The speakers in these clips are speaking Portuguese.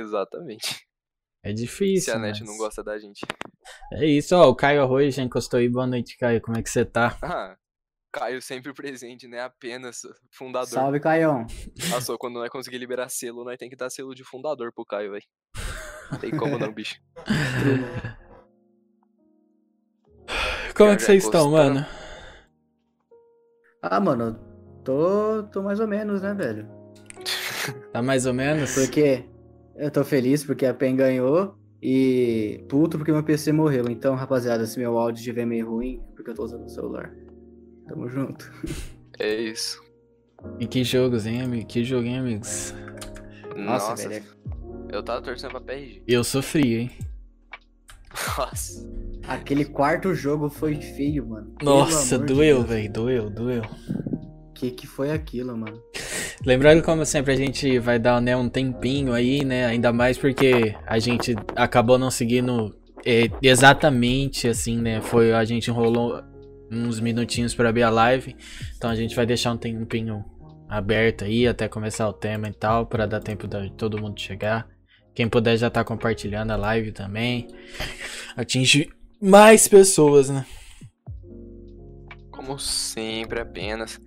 Exatamente. É difícil. Se a net mas- não gosta da gente. É isso, ó. O Caio Arroio já encostou aí. Boa noite, Caio. Como é que você tá? Ah, Caio sempre presente, né? Apenas fundador. Salve, Caião. Nossa, quando nós conseguir liberar selo, nós tem que dar selo de fundador pro Caio, velho. Não tem como não, bicho. Como é que vocês estão, mano? Ah, mano, tô, tô mais ou menos, né, velho? Tá mais ou menos? Porque eu tô feliz porque a PEN ganhou e puto porque meu PC morreu. Então, rapaziada, se meu áudio estiver meio ruim, é porque eu tô usando o celular. Tamo junto. É isso. E que jogos, hein, amigo? Que jogo, hein, amigos? Nossa, Nossa, velho. eu tava torcendo pra PRG. Eu sofri, hein? Nossa. Aquele quarto jogo foi feio, mano. Nossa, doeu, velho. Doeu, doeu. Que que foi aquilo, mano? Lembrando, como sempre, a gente vai dar né, um tempinho aí, né? Ainda mais porque a gente acabou não seguindo é, exatamente assim, né? Foi, a gente enrolou uns minutinhos pra abrir a live. Então a gente vai deixar um tempinho aberto aí até começar o tema e tal, pra dar tempo de todo mundo chegar. Quem puder já tá compartilhando a live também. Atinge mais pessoas, né? Como sempre, apenas.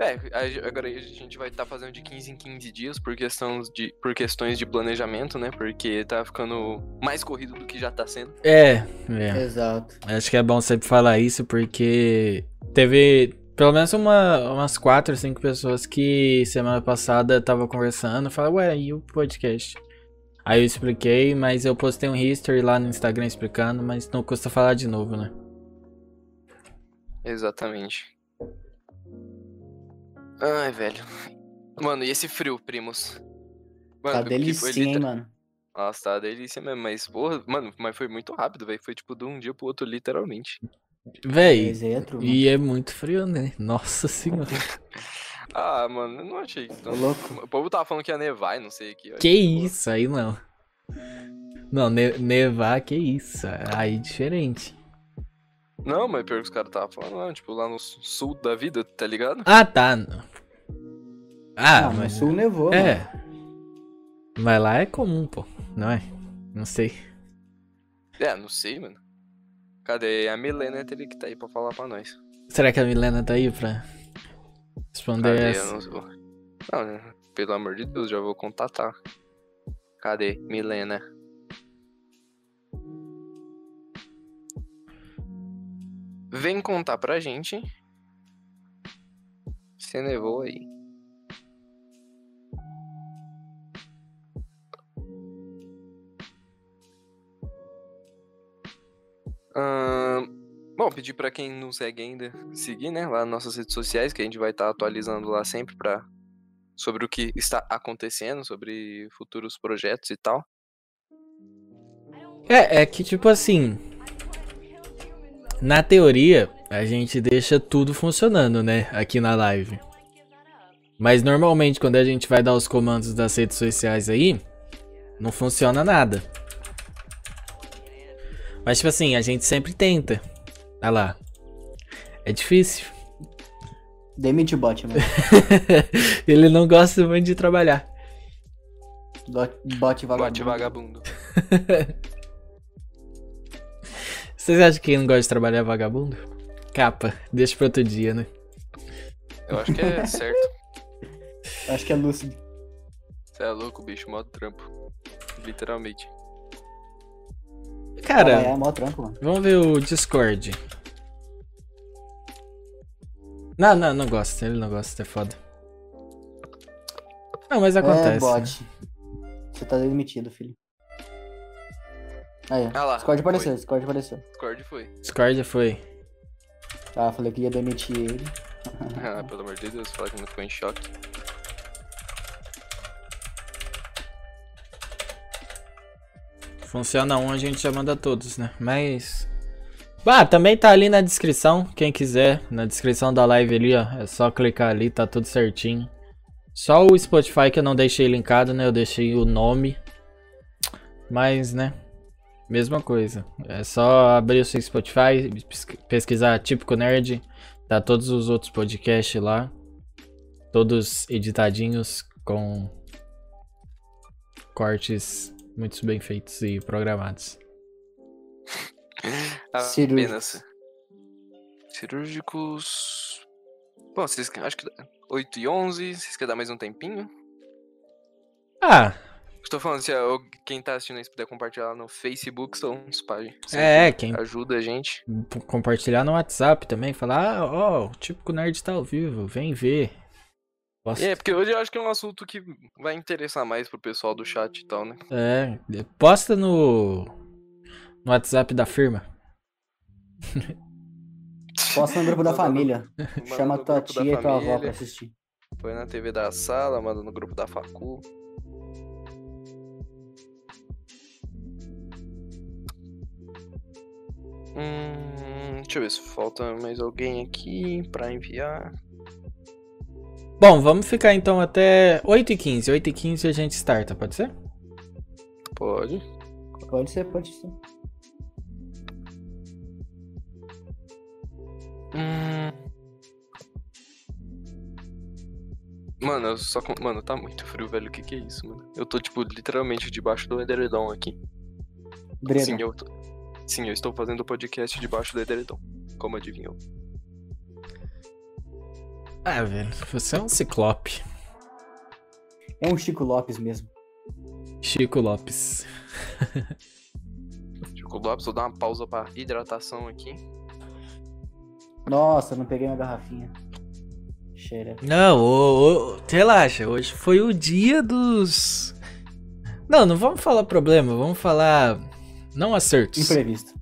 É, agora a gente vai estar fazendo de 15 em 15 dias por, questão de, por questões de planejamento, né? Porque tá ficando mais corrido do que já tá sendo. É, é. Exato. Acho que é bom sempre falar isso porque teve pelo menos uma, umas quatro, cinco pessoas que semana passada tava conversando, falaram, ué, e o podcast? Aí eu expliquei, mas eu postei um history lá no Instagram explicando, mas não custa falar de novo, né? Exatamente. Ai, velho. Mano, e esse frio, primos? Mano, Tá que foi delicinha, hein, liter- mano? Nossa, tá uma delícia mesmo, mas, porra, mano, mas foi muito rápido, velho. Foi tipo de um dia pro outro, literalmente. Véi, é, e é muito frio, né? Nossa senhora. Ah, mano, eu não achei Ô, tão. louco. O povo tava falando que ia nevar e não sei o que. Que isso, aí não. Não, ne- nevar, que isso. Aí diferente. Não, mas pior que os caras estavam falando, não, tipo, lá no sul da vida, tá ligado? Ah, tá. não. Ah, no mas. sul nevou, É. mano. Mas lá é comum, pô. Não é? Não sei. É, não sei, mano. Cadê a Milena teria que tá aí pra falar pra nós? Será que a Milena tá aí pra responder Cadê? Eu essa? não sou. Não, né? Pelo amor de Deus, já vou contatar. Cadê? Milena. Vem contar pra gente. Se nevou aí. Ahn, bom, pedir pra quem não segue ainda seguir, né, lá nas nossas redes sociais, que a gente vai estar atualizando lá sempre pra, sobre o que está acontecendo, sobre futuros projetos e tal. É, é que tipo assim. Na teoria, a gente deixa tudo funcionando, né? Aqui na live. Mas normalmente, quando a gente vai dar os comandos das redes sociais aí, não funciona nada. Mas, tipo assim, a gente sempre tenta. Olha lá. É difícil. Demite o bot, mano. Ele não gosta muito de trabalhar. Bot, bot vagabundo. Bote vagabundo. Vocês acham que quem não gosta de trabalhar é vagabundo? Capa, deixa pra outro dia, né? Eu acho que é certo. Acho que é lúcido. Você é louco, bicho, modo trampo. Literalmente. Cara, É, é mó trampo, mano. vamos ver o Discord. Não, não, não gosta. Ele não gosta, é foda. Não, mas acontece. É, bot. Você tá demitido, filho. Aí, Ah lá, Discord foi. apareceu, Discord apareceu. Discord foi. Discord foi. Ah, falei que ia demitir ele. Ah, pelo amor de Deus, fala que não ficou em choque. Funciona um, a gente já manda todos, né? Mas. Ah, também tá ali na descrição. Quem quiser, na descrição da live ali, ó. É só clicar ali, tá tudo certinho. Só o Spotify que eu não deixei linkado, né? Eu deixei o nome. Mas, né? Mesma coisa. É só abrir o seu Spotify, pesqui- pesquisar Típico Nerd. Tá todos os outros podcasts lá. Todos editadinhos com. cortes muito bem feitos e programados. Apenas. Cirúrgicos. Bom, vocês acho que 8 e 11. Vocês querem dar mais um tempinho? Ah, Estou falando, se quem tá assistindo se puder compartilhar no Facebook, são uns pais. é, quem Ajuda a gente. compartilhar no WhatsApp também, falar, ah, ó, o típico nerd tá ao vivo, vem ver. É, porque hoje eu acho que é um assunto que vai interessar mais pro pessoal do chat e tal, né? é, posta no, no WhatsApp da firma. Posta no grupo da família. Manda Chama tua tia e tua avó pra assistir. Põe na TV da sala, manda no grupo da facu. Hum, deixa eu ver se falta mais alguém aqui pra enviar. Bom, vamos ficar então até 8h15. 8h15 a gente starta, pode ser? Pode. Pode ser, pode ser. Hum. Mano, eu só. Mano, tá muito frio, velho. O que que é isso, mano? Eu tô, tipo, literalmente debaixo do edredom aqui. Breno. Sim, eu tô... Sim, eu estou fazendo o podcast debaixo do edredom. Como adivinhou? Ah, velho, você é um ciclope. É um Chico Lopes mesmo. Chico Lopes. Chico Lopes, vou dar uma pausa pra hidratação aqui. Nossa, não peguei minha garrafinha. Cheira. Não, ô, ô, relaxa, hoje foi o dia dos. Não, não vamos falar problema, vamos falar. Não acertos. Imprevisto.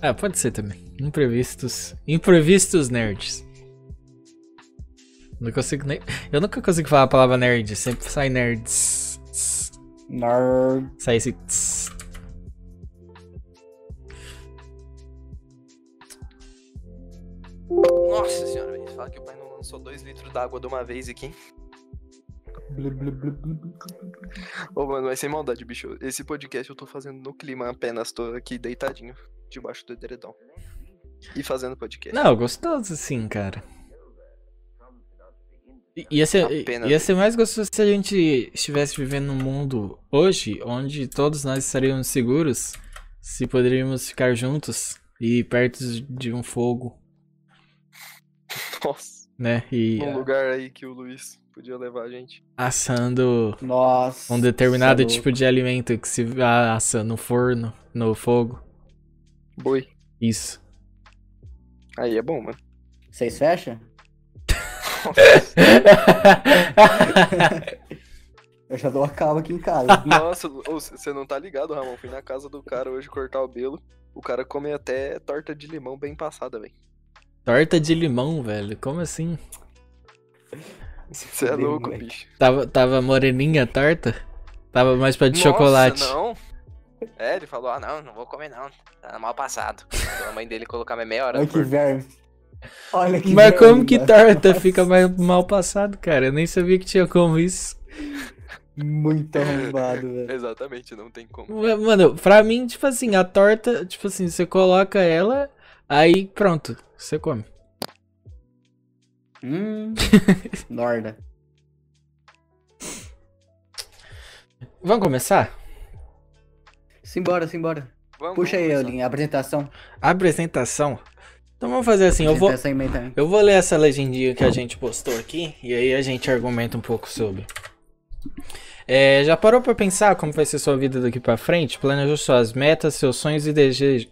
Ah, pode ser também. Imprevistos. Imprevistos nerds. Não consigo nem. Eu nunca consigo falar a palavra nerd, sempre sai nerds. Nerd. Sai esse. tss. Nossa senhora, velho. Fala que o pai não lançou 2 litros d'água de uma vez aqui. Ô, mano, mas sem maldade, bicho. Esse podcast eu tô fazendo no clima apenas. Tô aqui deitadinho, debaixo do edredom. E fazendo podcast. Não, gostoso sim, cara. Ia ser, Apenas. ia ser mais gostoso se a gente estivesse vivendo num mundo hoje onde todos nós estaríamos seguros se poderíamos ficar juntos e perto de um fogo, Nossa. né? E Num lugar aí que o Luiz podia levar a gente. assando Nossa. um determinado é tipo de alimento que se assa no forno, no fogo. Boi. Isso. Aí é bom, mano. Vocês fecham? Eu já dou a cava aqui em casa. Nossa, você não tá ligado, Ramon? Fui na casa do cara hoje cortar o belo. O cara come até torta de limão bem passada, velho. Torta de limão, velho. Como assim? Você é louco, moleque. bicho. Tava, tava moreninha a torta? Tava mais pra de Nossa, chocolate. não. É, ele falou, ah, não, não vou comer não. Tá mal passado. A mãe dele colocar meia hora no que verme. Olha que Mas como que torta Nossa, fica mais mal passado, cara? Eu nem sabia que tinha como isso. Muito arrombado, velho. Exatamente, não tem como. Mano, pra mim, tipo assim, a torta, tipo assim, você coloca ela, aí pronto, você come. Hum. Norda. Vamos começar? Simbora, simbora. Vamos, Puxa aí, vamos. Eulinha, a apresentação. Apresentação. Então vamos fazer assim, eu vou, eu vou ler essa legendinha que a gente postou aqui, e aí a gente argumenta um pouco sobre. É, já parou pra pensar como vai ser sua vida daqui pra frente? Planejou suas metas, seus sonhos e,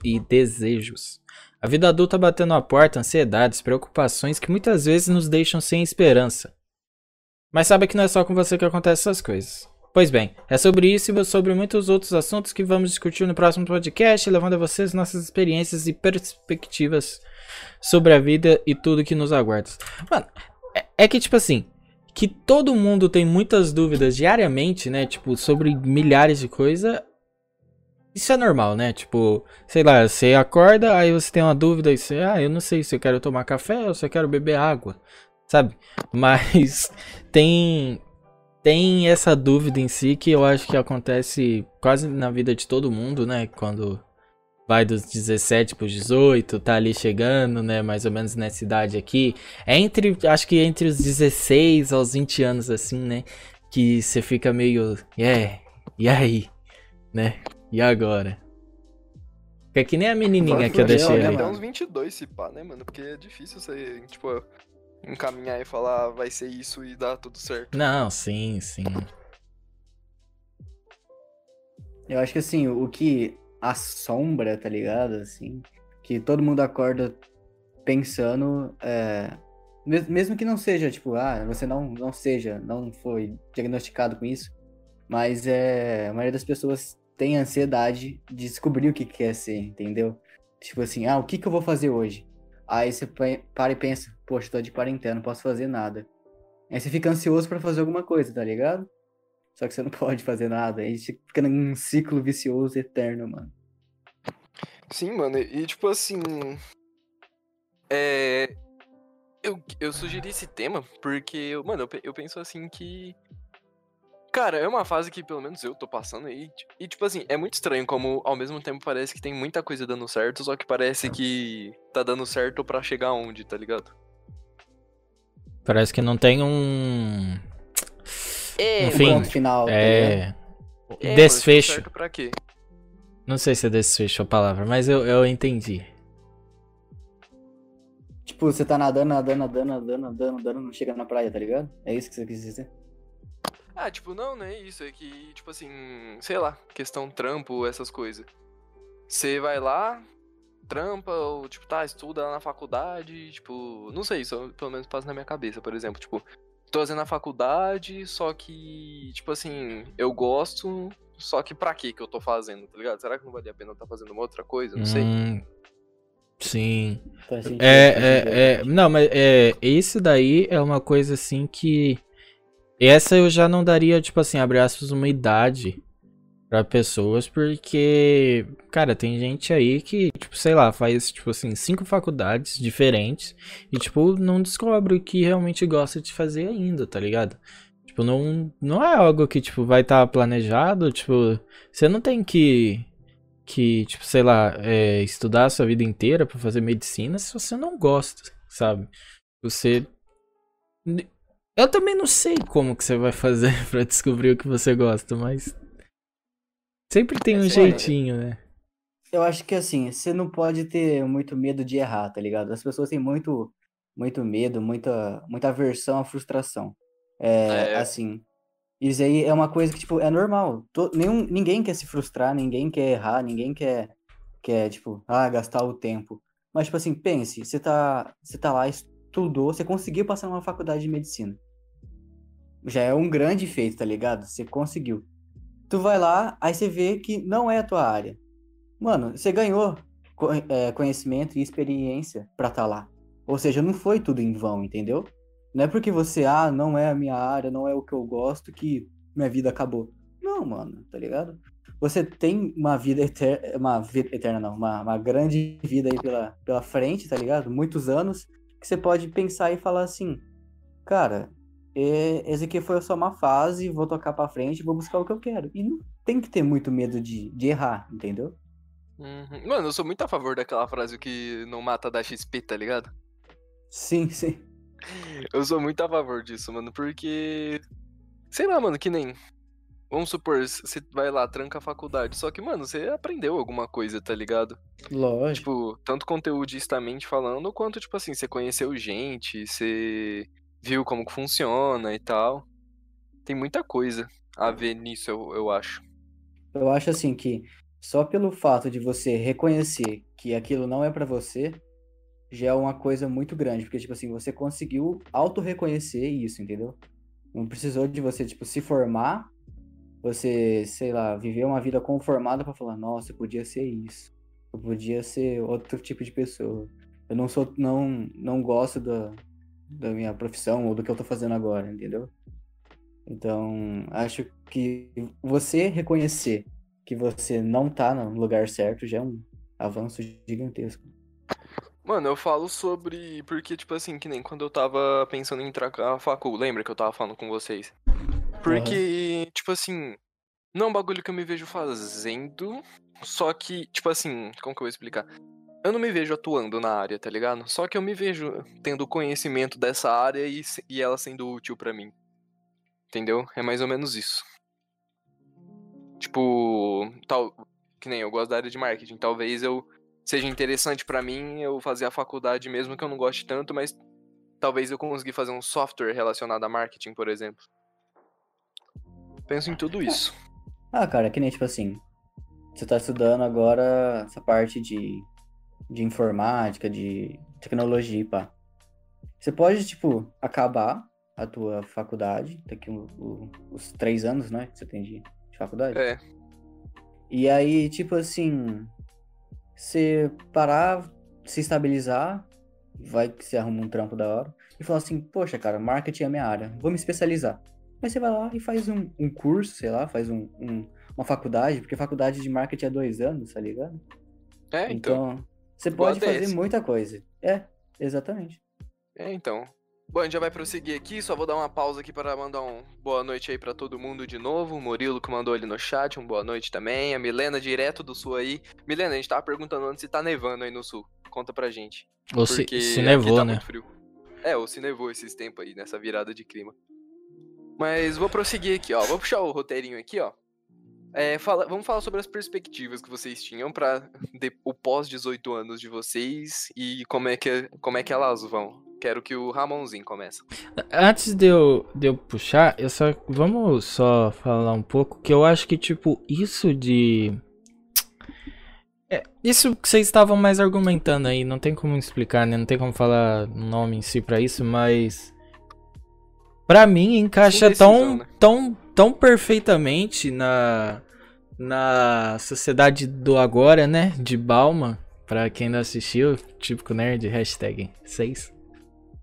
e desejos. A vida adulta batendo a porta, ansiedades, preocupações que muitas vezes nos deixam sem esperança. Mas sabe que não é só com você que acontecem essas coisas. Pois bem, é sobre isso e sobre muitos outros assuntos que vamos discutir no próximo podcast, levando a vocês nossas experiências e perspectivas sobre a vida e tudo que nos aguarda. Mano, é, é que tipo assim, que todo mundo tem muitas dúvidas diariamente, né? Tipo, sobre milhares de coisas. Isso é normal, né? Tipo, sei lá, você acorda, aí você tem uma dúvida e você, ah, eu não sei se eu quero tomar café ou se eu quero beber água, sabe? Mas tem tem essa dúvida em si que eu acho que acontece quase na vida de todo mundo, né? Quando vai dos 17 pros 18, tá ali chegando, né? Mais ou menos nessa idade aqui. É entre, acho que entre os 16 aos 20 anos, assim, né? Que você fica meio, é, E aí? Né? E agora? É que nem a menininha que eu deixei. Até uns 22 se pá, né, mano? Porque é difícil você, tipo, encaminhar e falar "Ah, vai ser isso e dar tudo certo. Não, sim, sim. Eu acho que assim, o que assombra, tá ligado? Assim, que todo mundo acorda pensando, é, mes- mesmo que não seja, tipo, ah, você não, não seja, não foi diagnosticado com isso, mas é, a maioria das pessoas tem ansiedade de descobrir o que quer ser, entendeu? Tipo assim, ah, o que que eu vou fazer hoje? Aí você para e pensa, poxa, tô de quarentena, não posso fazer nada. Aí você fica ansioso pra fazer alguma coisa, tá ligado? Só que você não pode fazer nada. Aí você fica num ciclo vicioso eterno, mano. Sim, mano, e tipo assim. É. Eu, eu sugeri esse tema porque, mano, eu, eu penso assim que. Cara, é uma fase que pelo menos eu tô passando e, ti- e, tipo assim, é muito estranho como ao mesmo tempo parece que tem muita coisa dando certo, só que parece que tá dando certo pra chegar onde, tá ligado? Parece que não tem um. É, Enfim, Um ponto final, tá? É. É, Desfecho. certo pra quê? Não sei se é desfecho a palavra, mas eu, eu entendi. Tipo, você tá nadando, nadando, nadando, nadando, nadando, nadando, não chega na praia, tá ligado? É isso que você quis dizer? Ah, tipo, não, não é isso. É que, tipo assim, sei lá, questão trampo, essas coisas. Você vai lá, trampa, ou, tipo, tá, estuda lá na faculdade, tipo, não sei, isso pelo menos passa na minha cabeça, por exemplo, tipo, tô fazendo a faculdade, só que, tipo assim, eu gosto, só que pra que que eu tô fazendo, tá ligado? Será que não vale a pena eu tá fazendo uma outra coisa? Não sei. Hum, sim. Faz sentido, É, é, é. Não, mas é, isso daí é uma coisa assim que. Essa eu já não daria, tipo assim, abre aspas, uma idade pra pessoas, porque, cara, tem gente aí que, tipo, sei lá, faz, tipo assim, cinco faculdades diferentes e, tipo, não descobre o que realmente gosta de fazer ainda, tá ligado? Tipo, não, não é algo que, tipo, vai estar planejado, tipo, você não tem que, que, tipo, sei lá, é, estudar a sua vida inteira pra fazer medicina se você não gosta, sabe? Você. Eu também não sei como que você vai fazer pra descobrir o que você gosta, mas. Sempre tem um É, jeitinho, né? Eu acho que assim, você não pode ter muito medo de errar, tá ligado? As pessoas têm muito, muito medo, muita, muita aversão à frustração. É, É. assim, isso aí é uma coisa que, tipo, é normal. Nenhum, ninguém quer se frustrar, ninguém quer errar, ninguém quer, quer, tipo, ah, gastar o tempo. Mas, tipo assim, pense, você tá, você tá lá, estudou, você conseguiu passar numa faculdade de medicina. Já é um grande feito, tá ligado? Você conseguiu. Tu vai lá, aí você vê que não é a tua área. Mano, você ganhou é, conhecimento e experiência pra estar lá. Ou seja, não foi tudo em vão, entendeu? Não é porque você, ah, não é a minha área, não é o que eu gosto, que minha vida acabou. Não, mano, tá ligado? Você tem uma vida eterna, uma vida eterna não, uma, uma grande vida aí pela, pela frente, tá ligado? Muitos anos, que você pode pensar e falar assim, cara, esse aqui foi só uma fase, vou tocar pra frente, vou buscar o que eu quero. E não tem que ter muito medo de, de errar, entendeu? Uhum. Mano, eu sou muito a favor daquela frase que não mata da XP, tá ligado? Sim, sim. Eu sou muito a favor disso, mano, porque. Sei lá, mano, que nem. Vamos supor, você vai lá, tranca a faculdade. Só que, mano, você aprendeu alguma coisa, tá ligado? Lógico. Tipo, tanto conteudistamente falando, quanto, tipo assim, você conheceu gente, você viu como que funciona e tal. Tem muita coisa a ver nisso, eu, eu acho. Eu acho assim que só pelo fato de você reconhecer que aquilo não é pra você, já é uma coisa muito grande, porque tipo assim, você conseguiu auto-reconhecer isso, entendeu? Não precisou de você tipo se formar, você, sei lá, viver uma vida conformada pra falar, nossa, eu podia ser isso. Eu podia ser outro tipo de pessoa. Eu não sou não não gosto da da minha profissão ou do que eu tô fazendo agora, entendeu? Então, acho que você reconhecer que você não tá no lugar certo já é um avanço gigantesco. Mano, eu falo sobre. Porque, tipo assim, que nem quando eu tava pensando em trocar a facul, lembra que eu tava falando com vocês? Porque, tipo assim, não é um bagulho que eu me vejo fazendo, só que, tipo assim, como que eu vou explicar? Eu não me vejo atuando na área, tá ligado? Só que eu me vejo tendo conhecimento dessa área e, e ela sendo útil pra mim. Entendeu? É mais ou menos isso. Tipo, tal, que nem eu gosto da área de marketing, talvez eu seja interessante pra mim eu fazer a faculdade mesmo que eu não goste tanto, mas talvez eu conseguir fazer um software relacionado a marketing, por exemplo. Penso em tudo isso. Ah, cara, que nem tipo assim. Você tá estudando agora essa parte de, de informática, de tecnologia, pá. Você pode, tipo, acabar a tua faculdade, daqui o, o, os três anos, né? Que você tem de, de faculdade. É. E aí, tipo assim, você parar, se estabilizar, vai que você arruma um trampo da hora, e falar assim, poxa, cara, marketing é minha área, vou me especializar. Aí você vai lá e faz um, um curso, sei lá, faz um, um- uma faculdade, porque faculdade de marketing é dois anos, tá ligado? É, então. Então, você igual pode a fazer DS. muita coisa. É, exatamente. É, então. Bom, a gente já vai prosseguir aqui, só vou dar uma pausa aqui para mandar um boa noite aí pra todo mundo de novo. O Murilo que mandou ali no chat, um boa noite também. A Milena, direto do sul aí. Milena, a gente tava perguntando antes se tá nevando aí no sul. Conta pra gente. Ou se, se nevou, tá né? muito frio. É, ou se nevou esses tempos aí, nessa virada de clima. Mas vou prosseguir aqui, ó. Vou puxar o roteirinho aqui, ó. É, fala- vamos falar sobre as perspectivas que vocês tinham para o pós 18 anos de vocês e como é que como é que elas vão. Quero que o Ramonzinho comece. Antes de eu, de eu puxar, eu só. Vamos só falar um pouco que eu acho que, tipo, isso de. É, isso que vocês estavam mais argumentando aí, não tem como explicar, né? Não tem como falar nome em si pra isso, mas. Pra mim, encaixa Indecisão, tão, né? tão, tão perfeitamente na. Na sociedade do agora, né? De Bauman. Pra quem não assistiu, típico nerd, hashtag 6.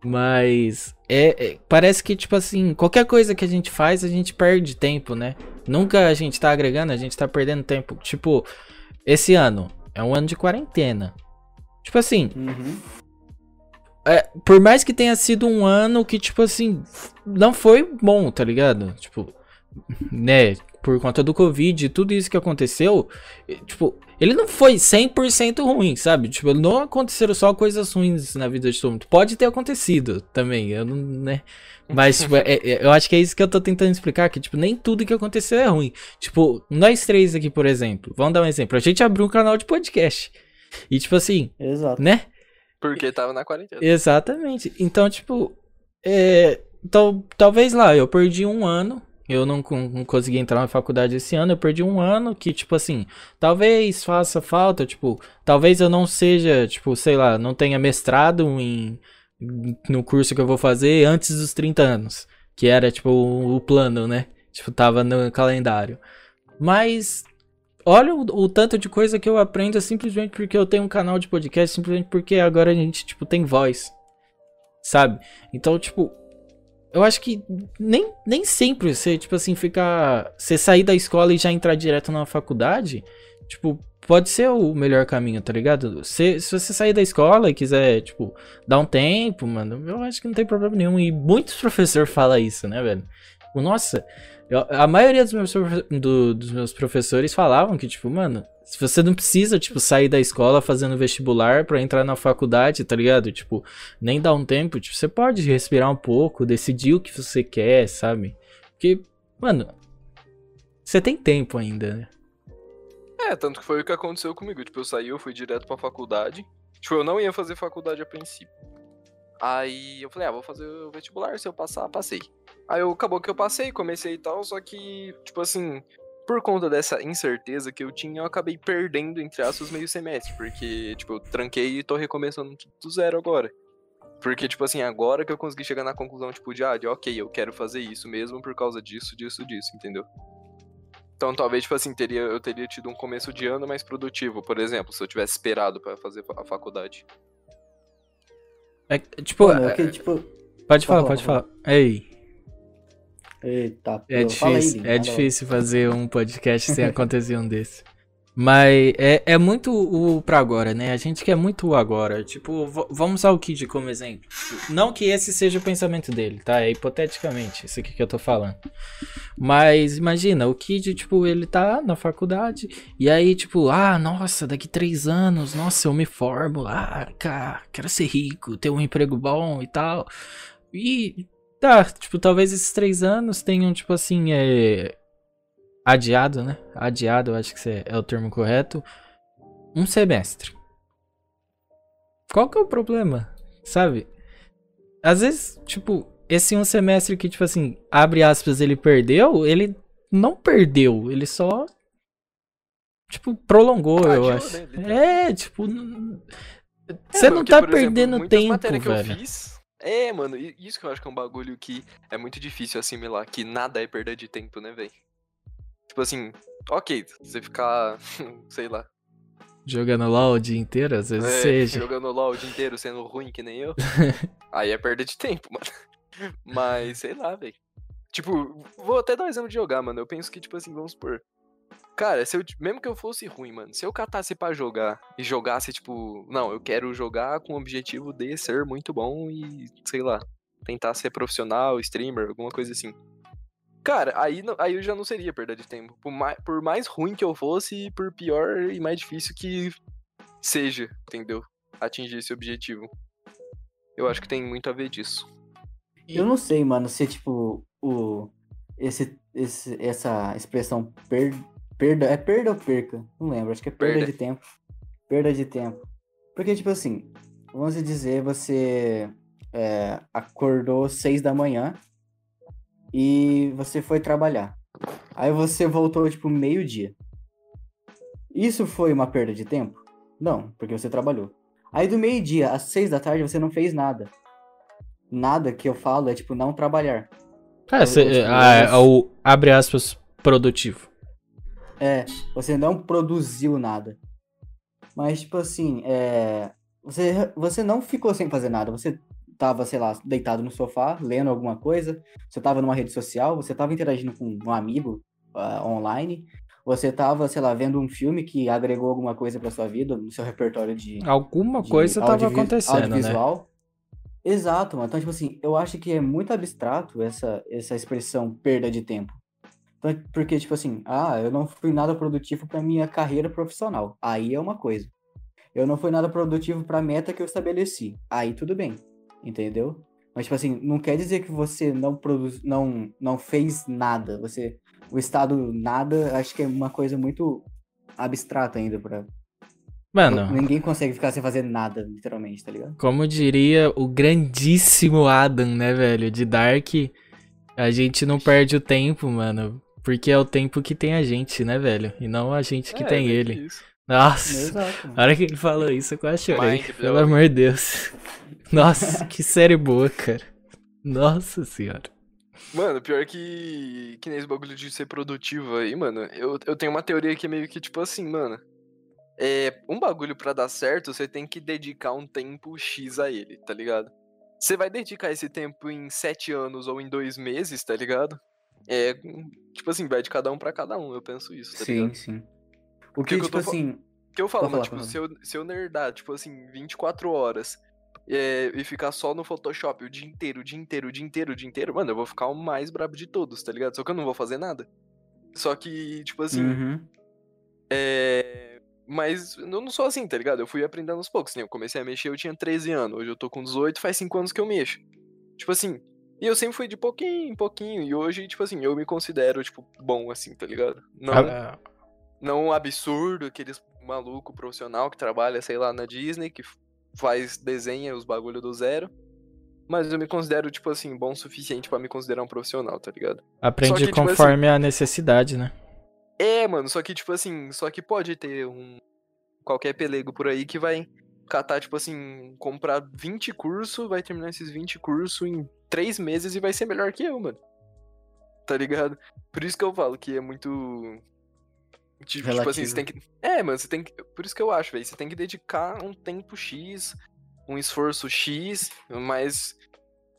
Mas é, é- parece que, tipo assim, qualquer coisa que a gente faz, a gente perde tempo, né? Nunca a gente tá agregando, a gente tá perdendo tempo. Tipo, esse ano é um ano de quarentena. Tipo assim, Uhum. É, por mais que tenha sido um ano que, tipo assim, não foi bom, tá ligado? Tipo, né? Por conta do Covid e tudo isso que aconteceu, tipo, ele não foi 100% ruim, sabe? Tipo, não aconteceram só coisas ruins na vida de todo mundo. Pode ter acontecido também, eu não, né? Mas, tipo, é- é- eu acho que é isso que eu tô tentando explicar, que, tipo, nem tudo que aconteceu é ruim. Tipo, nós três aqui, por exemplo, vamos dar um exemplo. A gente abriu um canal de podcast. E, tipo assim, Exato. né? Porque tava na quarentena. Exatamente. Então, tipo, é, tal- talvez lá, eu perdi um ano. Eu não, não consegui entrar na faculdade esse ano. Eu perdi um ano que, tipo assim, talvez faça falta, tipo, talvez eu não seja, tipo, sei lá, não tenha mestrado em, no curso que eu vou fazer antes dos 30 anos. Que era, tipo, o, o plano, né? Tipo, tava no calendário. Mas Olha o, o tanto de coisa que eu aprendo simplesmente porque eu tenho um canal de podcast, simplesmente porque agora a gente, tipo, tem voz. Sabe? Então, tipo, eu acho que nem, nem sempre você, tipo assim, ficar. Você sair da escola e já entrar direto na faculdade, tipo, pode ser o melhor caminho, tá ligado? Se, se você sair da escola e quiser, tipo, dar um tempo, mano, eu acho que não tem problema nenhum. E muitos professores falam isso, né, velho? Tipo, Nossa, eu- a maioria dos meus, do- dos meus professores falavam que, tipo, mano, você não precisa, tipo, sair da escola fazendo vestibular pra entrar na faculdade, tá ligado? Tipo, nem dar um tempo, tipo, você pode respirar um pouco, decidir o que você quer, sabe? Porque, mano, você tem tempo ainda, né? É, tanto que foi o que aconteceu comigo. Tipo, eu saí, eu fui direto pra faculdade. Tipo, eu não ia fazer faculdade a princípio. Aí eu falei, ah, vou fazer o vestibular, se eu passar, passei. Aí eu, acabou que eu passei, comecei e tal, só que, tipo assim, por conta dessa incerteza que eu tinha, eu acabei perdendo, entre aspas, meio semestre. Porque, tipo, eu tranquei e tô recomeçando tudo do zero agora. Porque, tipo assim, agora que eu consegui chegar na conclusão, tipo, de, ah, de ok, eu quero fazer isso mesmo por causa disso, disso, disso, entendeu? Então talvez, tipo assim, teria, eu teria tido um começo de ano mais produtivo, por exemplo, se eu tivesse esperado pra fazer a faculdade. É, tipo, Mano, é é- que, tipo. pode falar, fala, pode fala. falar. Ei, Eita, é pô, aí, difícil, Lin, é difícil fazer um podcast sem acontecer um desse. Mas é, é muito o pra agora, né? A gente quer muito o agora. Tipo, vamos usar o Kid como exemplo. Não que esse seja o pensamento dele, tá? É hipoteticamente, isso aqui que eu tô falando. Mas imagina, o Kid, tipo, ele tá na faculdade e aí, tipo, ah, nossa, daqui três anos, nossa, eu me formo, ah, cara, quero ser rico, ter um emprego bom e tal. E tá, tipo, talvez esses três anos tenham, tipo assim, é adiado, né? Adiado, eu acho que é o termo correto. Um semestre. Qual que é o problema? Sabe? Às vezes, tipo, esse um semestre que, tipo assim, abre aspas, ele perdeu, ele não perdeu, ele só. Tipo, prolongou, Adiou, eu acho. Né? É, tipo. Você é, não tá perdendo exemplo, tempo, velho. É, mano, isso que eu acho que é um bagulho que é muito difícil assimilar, que nada é perda de tempo, né, velho? Tipo assim, ok, você ficar, sei lá, Jogando LOL o dia inteiro, às vezes é, seja. Jogando LOL o dia inteiro sendo ruim que nem eu. aí é perda de tempo, mano. Mas, sei lá, velho. Tipo, vou até dar um exemplo de jogar, mano. Eu penso que, tipo assim, vamos supor. Cara, se eu, mesmo que eu fosse ruim, mano, se eu catasse para jogar e jogasse, tipo, não, eu quero jogar com o objetivo de ser muito bom e, sei lá, tentar ser profissional, streamer, alguma coisa assim. Cara, aí, aí eu já não seria perda de tempo. Por mais, por mais ruim que eu fosse, por pior e mais difícil que seja, entendeu? Atingir esse objetivo. Eu acho que tem muito a ver disso. Eu não sei, mano, se tipo o esse, esse essa expressão per, perda é perda ou perca? Não lembro, acho que é perda, perda. de tempo. Perda de tempo. Porque tipo assim, vamos dizer, você é, acordou seis da manhã e você foi trabalhar. Aí você voltou, tipo, meio-dia. Isso foi uma perda de tempo? Não, porque você trabalhou. Aí do meio-dia às seis da tarde você não fez nada. Nada que eu falo é, tipo, não trabalhar. É, você, tipo, ah, o, abre aspas, produtivo. É, você não produziu nada. Mas, tipo assim, é, você, você não ficou sem fazer nada. Você tava, sei lá, deitado no sofá, lendo alguma coisa, você tava numa rede social, você tava interagindo com um amigo uh, online, você tava, sei lá, vendo um filme que agregou alguma coisa para sua vida, no seu repertório de. Alguma de coisa tava acontecendo, né? audiovisual. né? Exato, mano. Então, tipo assim, eu acho que é muito abstrato essa, essa expressão perda de tempo. Então, porque, tipo assim, ah, eu não fui nada produtivo para minha carreira profissional. Aí é uma coisa. Eu não fui nada produtivo para a meta que eu estabeleci. Aí tudo bem entendeu? Mas, tipo assim, não quer dizer que você não produz, não, não fez nada. Você, o estado nada, acho que é uma coisa muito abstrata ainda pra... Mano... Ninguém consegue ficar sem fazer nada, literalmente, tá ligado? Como diria o grandíssimo Adam, né, velho, de Dark, a gente não perde o tempo, mano, porque é o tempo que tem a gente, né, velho? E não a gente que é, tem é ele. Isso. Nossa, Exato, na hora que ele falou isso, eu quase chorei. Mind pelo amor de Deus. Nossa, que série boa, cara. Nossa senhora. Mano, pior que. Que nem esse bagulho de ser produtivo aí, mano. Eu, eu tenho uma teoria que é meio que tipo assim, mano. É. Um bagulho para dar certo, você tem que dedicar um tempo X a ele, tá ligado? Você vai dedicar esse tempo em sete anos ou em dois meses, tá ligado? É. Tipo assim, vai de cada um para cada um, eu penso isso, tá sim, ligado? Sim, sim. O que, que tipo assim. que eu falo, mano, tipo, se eu, se eu nerdar, tipo assim, 24 horas é, e ficar só no Photoshop o dia inteiro, o dia inteiro, o dia inteiro, o dia inteiro, mano, eu vou ficar o mais brabo de todos, tá ligado? Só que eu não vou fazer nada. Só que, tipo assim. Uhum. É. Mas eu não sou assim, tá ligado? Eu fui aprendendo aos poucos. Né? Eu comecei a mexer, eu tinha 13 anos. Hoje eu tô com 18, faz 5 anos que eu mexo. Tipo assim. E eu sempre fui de pouquinho em pouquinho. E hoje, tipo assim, eu me considero, tipo, bom, assim, tá ligado? Não. Ah, não absurdo, aqueles maluco profissional que trabalha, sei lá, na Disney, que faz, desenha os bagulho do zero. Mas eu me considero, tipo assim, bom o suficiente para me considerar um profissional, tá ligado? Aprende que, tipo conforme tipo assim, a necessidade, né? É, mano, só que, tipo assim, só que pode ter um. Qualquer pelego por aí que vai catar, tipo assim, comprar 20 cursos, vai terminar esses 20 cursos em 3 meses e vai ser melhor que eu, mano. Tá ligado? Por isso que eu falo que é muito Tipo, tipo, assim, você tem que. É, mano, você tem que. Por isso que eu acho, velho. Você tem que dedicar um tempo X, um esforço X, mas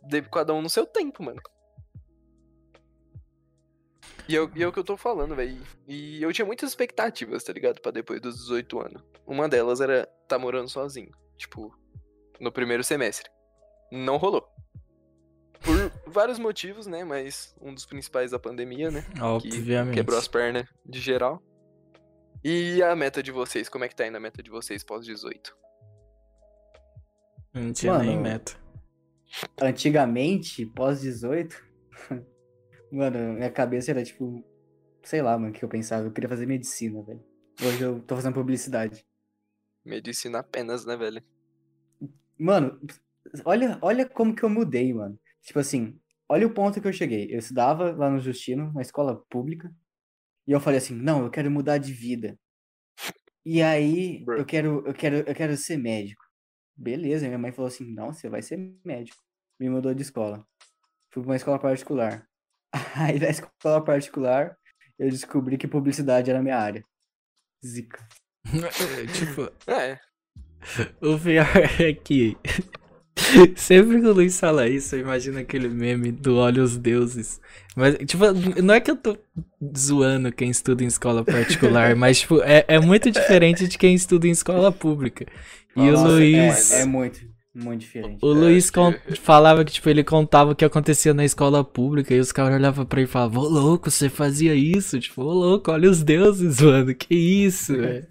de cada um no seu tempo, mano. E é, e é o que eu tô falando, velho. E eu tinha muitas expectativas, tá ligado? Pra depois dos 18 anos. Uma delas era tá morando sozinho. Tipo, no primeiro semestre. Não rolou. Por vários motivos, né? Mas um dos principais da pandemia, né? Obviamente. Que quebrou as pernas de geral. E a meta de vocês? Como é que tá indo a meta de vocês pós-18? Não tinha Mano, nem meta. Antigamente, pós-18, mano, minha cabeça era tipo sei lá, mano, o que eu pensava. Eu queria fazer medicina, velho. Hoje eu tô fazendo publicidade. Medicina apenas, né, velho? Mano, olha, olha como que eu mudei, mano. Tipo assim, olha o ponto que eu cheguei. Eu estudava lá no Justino, uma escola pública, e eu falei assim, não, eu quero mudar de vida. E aí, eu quero, eu quero, eu quero ser médico. Beleza, minha mãe falou assim, não, você vai ser médico. Me mudou de escola. Fui pra uma escola particular. Aí na escola particular, eu descobri que publicidade era minha área. Zica. Tipo, É, o pior é que. Sempre que o Luiz fala isso, eu imagino aquele meme do Olha os Deuses. Mas, tipo, não é que eu tô zoando quem estuda em escola particular, mas, tipo, é, é muito diferente de quem estuda em escola pública. E o Nossa, Luiz. É, é muito, muito diferente. O É, Luiz con- que- falava que, tipo, ele contava o que acontecia na escola pública e os caras olhavam pra ele e falavam, ô louco, você fazia isso? Tipo, ô louco, olha os deuses, mano, que isso, velho.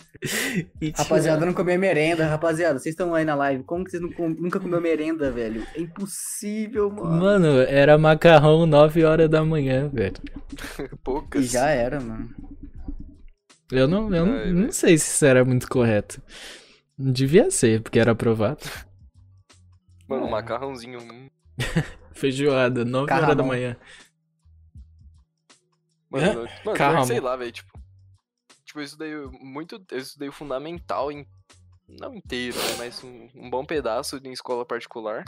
E, tipo, Rapaziada, não comia merenda, rapaziada. Vocês estão aí na live. Como que vocês não com- nunca comeu merenda, velho? É impossível, mano. Mano, era macarrão 9 horas da manhã, velho. poucas. E já era, mano. Eu não, eu não- Ai, não velho. sei se isso era muito correto. Devia ser, porque era aprovado. Mano, É. macarrãozinho. hum. Feijoada, 9 horas da manhã. Mano, Hã? mano Calma. sei lá, velho. Tipo, tipo, eu estudei muito. Eu estudei o fundamental em. Não inteiro, né? Mas um, um bom pedaço em escola particular.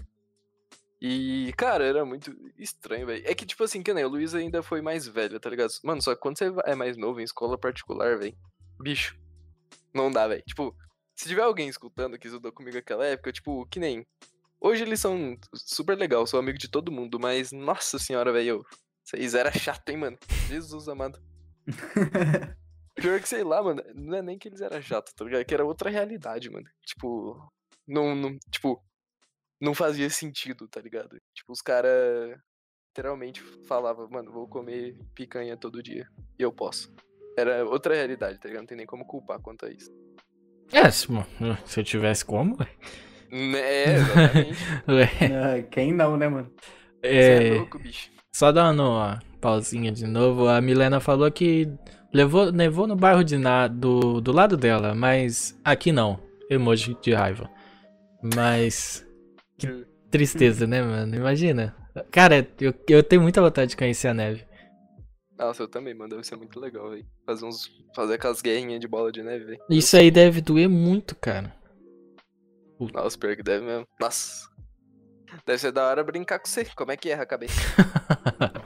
E, cara, era muito estranho, velho. É que, tipo assim, que nem o Luiz ainda foi mais velho, tá ligado? Mano, só que quando você é mais novo em escola particular, velho, bicho, não dá, velho. Tipo, se tiver alguém escutando que estudou comigo naquela época, tipo, que nem. Hoje eles são super legal, sou amigo de todo mundo, mas, nossa senhora, velho, vocês eram chato, hein, mano? Jesus amado. Pior que sei lá, mano, não é nem que eles eram chato, tá ligado? Que era outra realidade, mano. Tipo, não, não tipo, não fazia sentido, tá ligado? Tipo, os caras literalmente falavam, mano, vou comer picanha todo dia. E eu posso. Era outra realidade, tá ligado? Não tem nem como culpar quanto a isso. É, se, se eu tivesse como, Né, exatamente. Ué, Ah, Quem não, né, mano? Você é é, louco, bicho. Só dando uma pausinha de novo, a Milena falou que levou, levou no bairro de na, do, do lado dela, mas aqui não. Emoji de raiva. Mas. Hum. Tristeza, né, mano? Imagina. Cara, eu, eu tenho muita vontade de conhecer a neve. Nossa, eu também, mano. Deve ser muito legal, velho. Fazer uns. Fazer aquelas guerrinhas de bola de neve, velho. Isso aí deve doer muito, cara. Nossa, pior que deve mesmo. Nossa. Deve ser da hora brincar com você. Como é que erra a cabeça?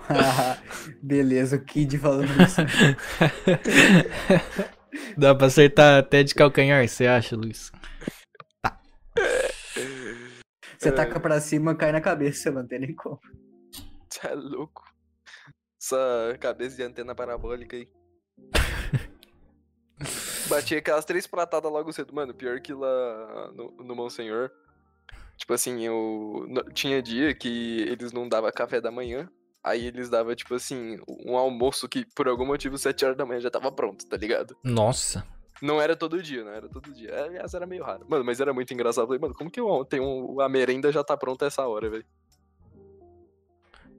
Beleza, o Kid falando isso. Dá pra acertar até de calcanhar, você acha, Luiz? Você taca pra cima, cai na cabeça, mano. Tem nem como. Você é louco. Essa cabeça de antena parabólica aí. Bati aquelas três pratadas logo cedo. Mano, pior que lá no, no Monsenhor. Tipo assim, eu. Tinha dia que eles não davam café da manhã. Aí eles davam, tipo assim, um almoço que por algum motivo, sete horas da manhã já tava pronto, tá ligado? Nossa. Não era todo dia, não era todo dia. Aliás, era meio raro. Mano, mas era muito engraçado. Eu Falei, mano, como que eu- tem um, a merenda já tá pronta essa hora, velho?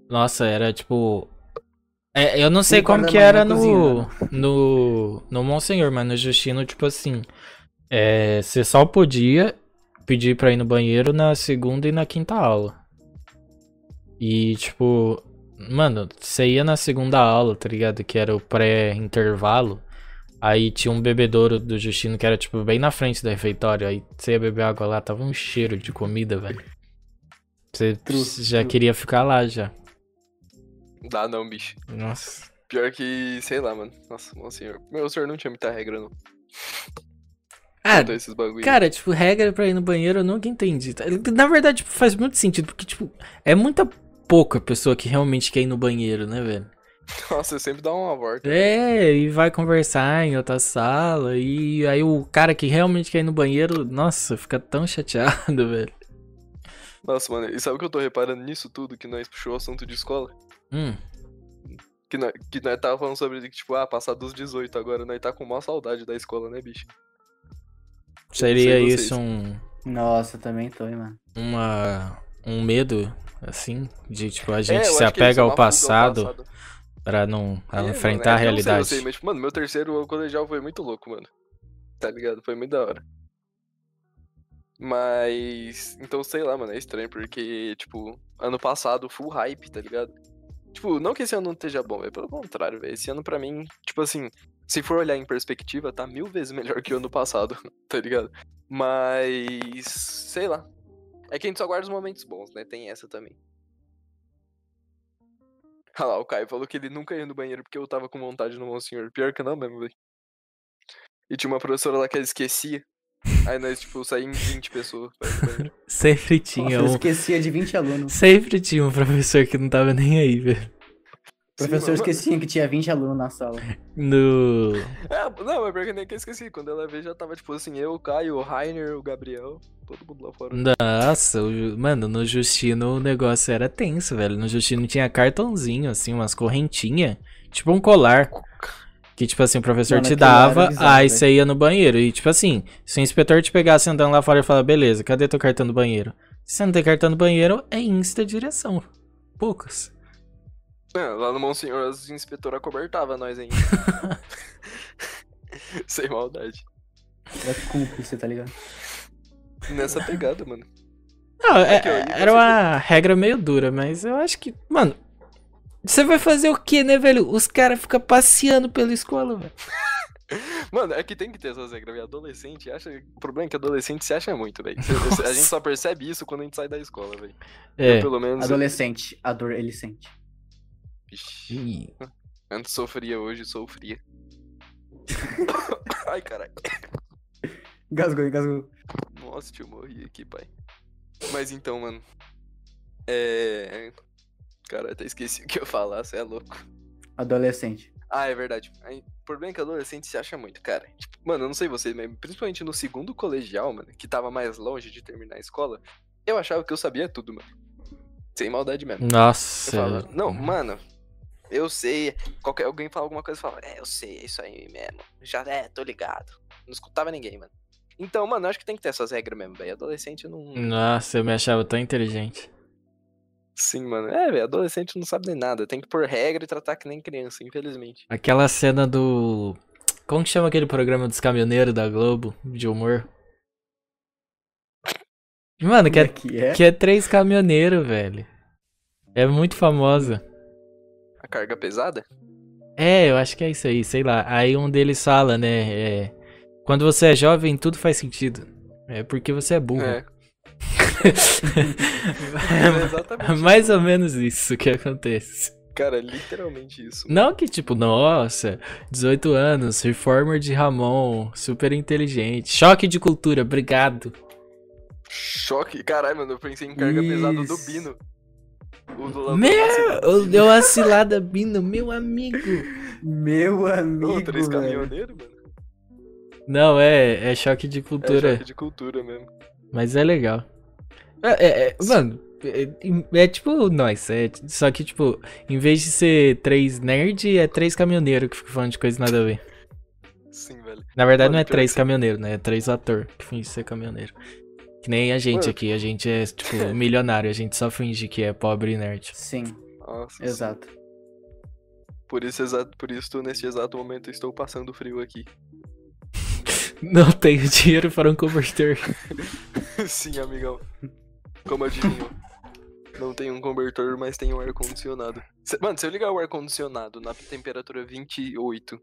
Nossa, era tipo. É, eu não sei como que era no, cozinha, no. No Monsenhor, mas no Justino, tipo assim. É, você só podia pedir pra ir no banheiro na segunda e na quinta aula. E, tipo. Mano, você ia na segunda aula, tá ligado? Que era o pré-intervalo. Aí tinha um bebedouro do Justino que era, tipo, bem na frente do refeitório. Aí você ia beber água lá, tava um cheiro de comida, velho. Você já queria ficar lá já. Dá não, bicho. Nossa. Pior que, sei lá, mano. Nossa, meu senhor. Meu senhor não tinha muita regra, não. Ah, cara, tipo, regra pra ir no banheiro eu nunca entendi. tá? Na verdade, tipo, faz muito sentido, porque, tipo, é muita pouca pessoa que realmente quer ir no banheiro, né, velho? Nossa, sempre dá uma volta. É, e vai conversar em outra sala, e aí o cara que realmente quer ir no banheiro, nossa, fica tão chateado, velho. Nossa, mano, e sabe o que eu tô reparando nisso tudo que nós puxou o assunto de escola? Hum, Que nós, que nós tava falando sobre, tipo, ah, passar dos 18 agora, nós tá com maior saudade da escola, né, bicho? seria isso um, Nossa, eu também tô, hein, mano. uma, um medo, assim, de, tipo, a É, gente eu se apega ao fuga passado Pra não É, mano, enfrentar é a não sei realidade. você, mas, tipo, mano, meu terceiro colegial foi muito louco, mano. Tá ligado? Foi muito da hora. Mas. Então, sei lá, mano, é estranho, porque, tipo, ano passado, full hype, tá ligado? Tipo, não que esse ano não esteja bom, é pelo contrário. Esse ano pra mim, tipo assim, se for olhar em perspectiva, tá mil vezes melhor que o ano passado, tá ligado? Mas. Sei lá. É que a gente só guarda os momentos bons, né? Tem essa também. Olha lá, o Caio falou que ele nunca ia no banheiro porque eu tava com vontade no Monsenhor. Pior que não mesmo, velho. E tinha uma professora lá que ela esquecia. Aí nós, tipo, saímos 20 pessoas banheiro. Sempre Nossa, tinha eu um. esquecia de 20 alunos. Sempre tinha um professor que não tava nem aí, velho. O professor esquecia que tinha 20 alunos na sala. No. É, não, mas pior que nem que eu esqueci. Quando ela veio já tava, tipo assim, eu, o Caio, o Rainer, o Gabriel, todo mundo lá fora. Nossa, o Ju- mano, no Justino o negócio era tenso, velho. No Justino tinha cartãozinho, assim, umas correntinhas. Tipo um colar. Que, tipo assim, o professor Mano, te dava, bizarro, aí velho. você ia no banheiro. E, tipo assim, se o inspetor te pegasse andando lá fora e falar, beleza, cadê teu cartão do banheiro? Se você não tem cartão do banheiro, é insta direção. Poucos. É, lá no Monsenhor as inspetoras cobertavam nós ainda. Sem maldade. Era cúmplice, tá ligado? Nessa pegada, mano. Não, é- Aqui, ó, e era uma regra meio dura, mas eu acho que, mano, você vai fazer o quê, né, velho? Os caras ficam passeando pela escola, velho. Mano, é que tem que ter essas regras, velho. Adolescente acha. O problema é que adolescente se acha muito, velho. A gente só percebe isso quando a gente sai da escola, velho. É. Eu, pelo menos. Adolescente, a dor ele sente. Ixi, antes sofria, hoje sofria. Ai, caralho. Engasgou, engasgou. Nossa, tio, morri aqui, pai. Mas então, mano. É. Cara, até esqueci o que eu ia falar, você é louco. Adolescente. Ah, é verdade. O problema é que adolescente se acha muito, cara. Tipo, mano, eu não sei vocês, mas principalmente no segundo colegial, mano, que tava mais longe de terminar a escola, eu achava que eu sabia tudo, mano. Sem maldade mesmo. Eu Nossa. falava, não, mano, eu sei. Qualquer alguém fala alguma coisa, eu falava, é, eu sei, é isso aí mesmo. Já é, tô ligado. Não escutava ninguém, mano. Então, mano, eu acho que tem que ter essas regras mesmo, velho. Adolescente não. Nossa, eu me achava tão inteligente. Sim, mano. É, velho, adolescente não sabe nem nada. Tem que pôr regra e tratar que nem criança, infelizmente. Aquela cena do. Como que chama aquele programa dos caminhoneiros da Globo, de humor? Mano, que é, que é? que é três caminhoneiros, velho. É muito famosa. A carga pesada? É, eu acho que é isso aí, sei lá. Aí um deles fala, né? é, quando você é jovem, tudo faz sentido. É porque você é burro. É. É. É mais ou menos isso que acontece. Cara, literalmente isso. Não que, tipo, nossa, 18 anos, reformer de Ramon, super inteligente. Choque de cultura, obrigado. Choque. Caralho, mano, eu pensei em carga pesada do Isso. Bino. O do Lambo- Meu, deu uma cilada Bino, meu amigo. Meu amigo, Ô, três caminhoneiros, mano. Não, é, é choque de É cultura, choque de cultura mesmo. Mas é legal. É, é- é- mano, é, é tipo nós, é, só que, tipo, em vez de ser três nerd, é três caminhoneiros que ficam falando de coisa nada a ver. Sim, velho. Na verdade, Mano, não é três que sim. caminhoneiros, né? É três ator que finge ser caminhoneiro. Que nem a gente Mano. aqui, a gente é, tipo, milionário, a gente só finge que é pobre e nerd. Sim, Nossa. sim. exato. Por isso, exato, por isso, neste exato momento, eu estou passando frio aqui. Não tenho dinheiro para um cobertor. Sim, amigão. Como adivinhou? Não tem um convertor, mas tem um ar-condicionado. Mano, se eu ligar o ar-condicionado na temperatura 28,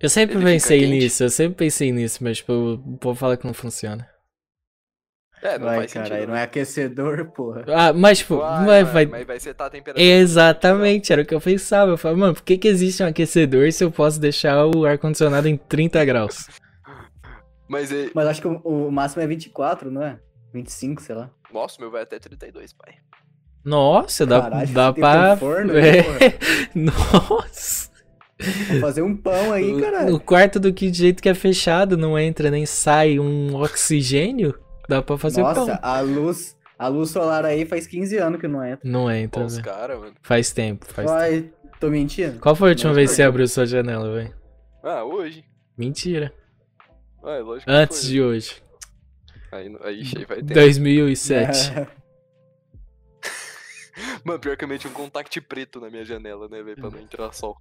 Eu sempre pensei nisso, eu sempre pensei nisso, mas, tipo, o povo fala que não funciona. é, não Vai, faz caralho, sentido. não é aquecedor, porra. Ah, mas, tipo, Vai, vai, mas vai setar a temperatura. Exatamente, era o que eu pensava. Eu falava, mano, por que, que existe um aquecedor se eu posso deixar o ar-condicionado em 30 graus? Mas é. Mas acho que o, o máximo é 24, não é? 25, sei lá. Nossa, meu vai até 32, pai. Nossa, dá, Caralho, dá tem pra. um forno, É. Nossa! Vou fazer um pão aí, caralho. O quarto do que jeito que é fechado, não entra nem sai um oxigênio, dá pra fazer Nossa, pão. a luz, a luz solar aí faz 15 anos que não entra. Não entra, Os velho. caras, mano. Faz tempo, faz tempo. Vai, tô mentindo? Qual foi a última Não, vez que você abriu sua janela, velho? Ah, hoje. Mentira. Ah, é lógico que Antes de hoje. Aí, aí vai ter. 2007. É. Mano, pior que eu meti um contact preto na minha janela, né, velho? Pra não entrar sol.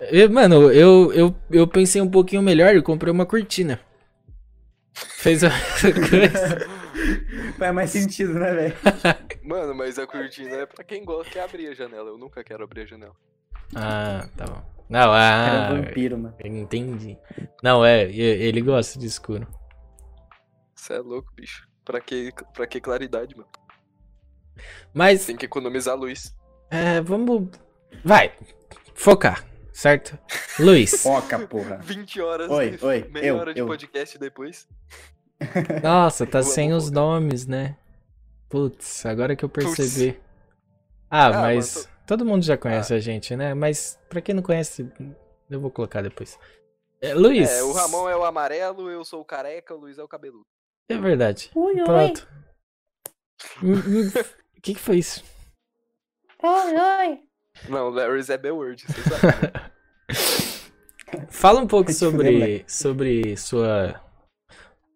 Eu- Mano, eu, eu, eu pensei um pouquinho melhor e comprei uma cortina. Fez a coisa. Faz mais sentido, né, velho? Mano, mas a cortina é pra quem gosta quer abrir a janela. Eu nunca quero abrir a janela. Ah, tá bom. Não, Era ah, um vampiro, mano. entendi. Não, é, ele gosta de escuro. Você é louco, bicho. Pra que, pra que claridade, mano? Mas, Tem que economizar luz. é, vamos. Vai, focar, certo? Luiz. Foca, porra. 20 horas, Oi, de- oi, meia eu, hora de eu. podcast depois. Nossa, tá Vamos sem os focar. nomes, né? Putz, agora que eu percebi. Ah, Ah, mas mas todo mundo já conhece a gente, né? Mas pra quem não conhece, eu vou colocar depois. É, Luiz. É, o Ramon é o amarelo, eu sou o careca, o Luiz é o cabeludo. É verdade. Oi, oi. Pronto. O que, que foi isso? Oi, oi. Não, o Larry é Bellword, você sabe. Fala um pouco te fuder, sobre, sobre sua.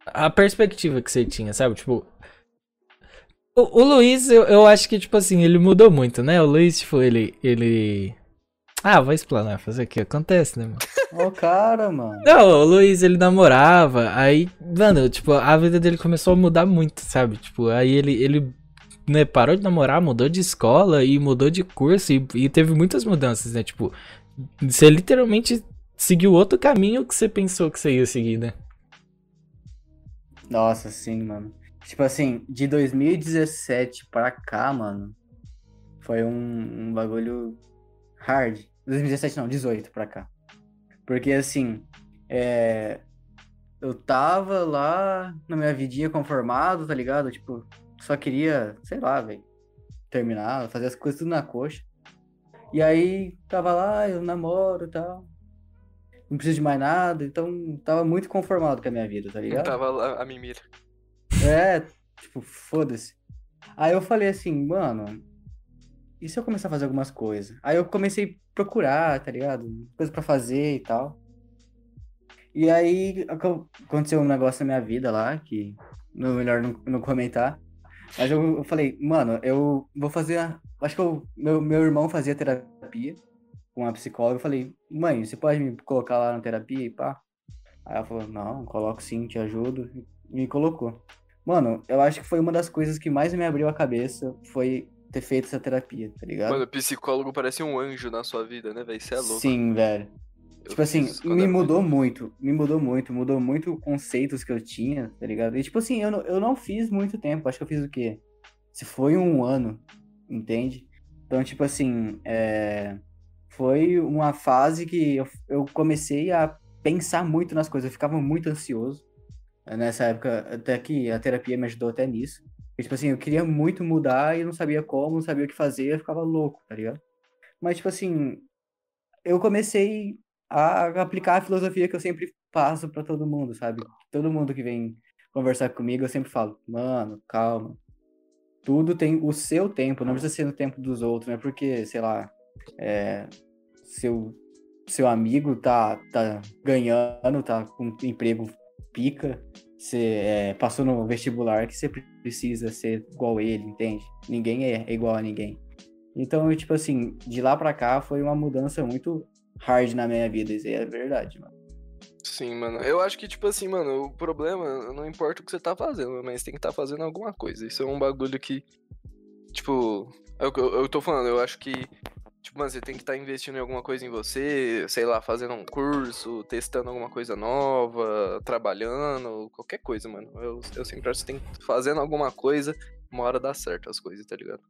A perspectiva que você tinha, sabe? Tipo. O, o Luiz, eu, eu acho que, tipo assim, ele mudou muito, né? O Luiz, tipo, ele. ele... Ah, vou explanar, fazer o que acontece, né, mano? O cara, mano. Não, o Luiz, ele namorava, aí, mano, tipo, a vida dele começou a mudar muito, sabe? Tipo, aí ele, ele né, parou de namorar, mudou de escola e mudou de curso e, e teve muitas mudanças, né? Tipo, você literalmente seguiu outro caminho que você pensou que você ia seguir, né? Nossa, sim, mano. Tipo assim, de 2017 pra cá, mano, foi um, um bagulho hard. 2017 não, 18 pra cá. Porque assim, é... eu tava lá na minha vidinha conformado, tá ligado? Tipo, só queria, sei lá, velho, terminar, fazer as coisas tudo na coxa. E aí, tava lá, eu namoro e tal. Não preciso de mais nada, então tava muito conformado com a minha vida, tá ligado? tava lá a mimira. É, tipo, foda-se. Aí eu falei assim, mano, e se eu começar a fazer algumas coisas? Aí eu comecei a procurar, tá ligado? Coisa pra fazer e tal. E aí acon- aconteceu um negócio na minha vida lá, que não é melhor não, não comentar. Mas eu, falei, mano, eu vou fazer. a- Acho que eu, meu, meu irmão fazia terapia com a psicóloga. Eu falei, mãe, você pode me colocar lá na terapia e pá? Aí ela falou, não, coloco sim, te ajudo. Me colocou. Mano, eu acho que foi uma das coisas que mais me abriu a cabeça foi ter feito essa terapia, tá ligado? Mano, o psicólogo parece um anjo na sua vida, né, velho? Você é louco. Sim, velho. Eu Tipo assim, me mudou novo. muito, me mudou muito, mudou muito conceitos que eu tinha, tá ligado? E tipo assim, eu não, eu não fiz muito tempo, acho que eu fiz o quê? Se foi um ano, entende? Então, tipo assim, é... foi uma fase que eu, eu comecei a pensar muito nas coisas, eu ficava muito ansioso. Nessa época, até que a terapia me ajudou até nisso. E, tipo assim, eu queria muito mudar e não sabia como, não sabia o que fazer, eu ficava louco, tá ligado? Mas, tipo assim, eu comecei a aplicar a filosofia que eu sempre passo pra todo mundo, sabe? Todo mundo que vem conversar comigo, eu sempre falo, mano, calma. Tudo tem o seu tempo, não precisa ser no tempo dos outros, não é porque, sei lá, é, seu, seu amigo tá, tá ganhando, tá com emprego pica, você é, passou no vestibular que você precisa ser igual ele, entende? Ninguém é igual a ninguém. Então, eu, tipo assim, de lá pra cá foi uma mudança muito hard na minha vida, isso aí é verdade, mano. Sim, mano. Eu acho que, tipo assim, mano, o problema não importa o que você tá fazendo, mas tem que estar tá fazendo alguma coisa. Isso é um bagulho que, tipo, é eu, eu tô falando, eu acho que, tipo, mano, você tem que estar tá investindo em alguma coisa em você, sei lá, fazendo um curso, testando alguma coisa nova, trabalhando, qualquer coisa, mano. Eu, eu sempre acho que você tem que fazendo alguma coisa, uma hora dá certo as coisas, tá ligado?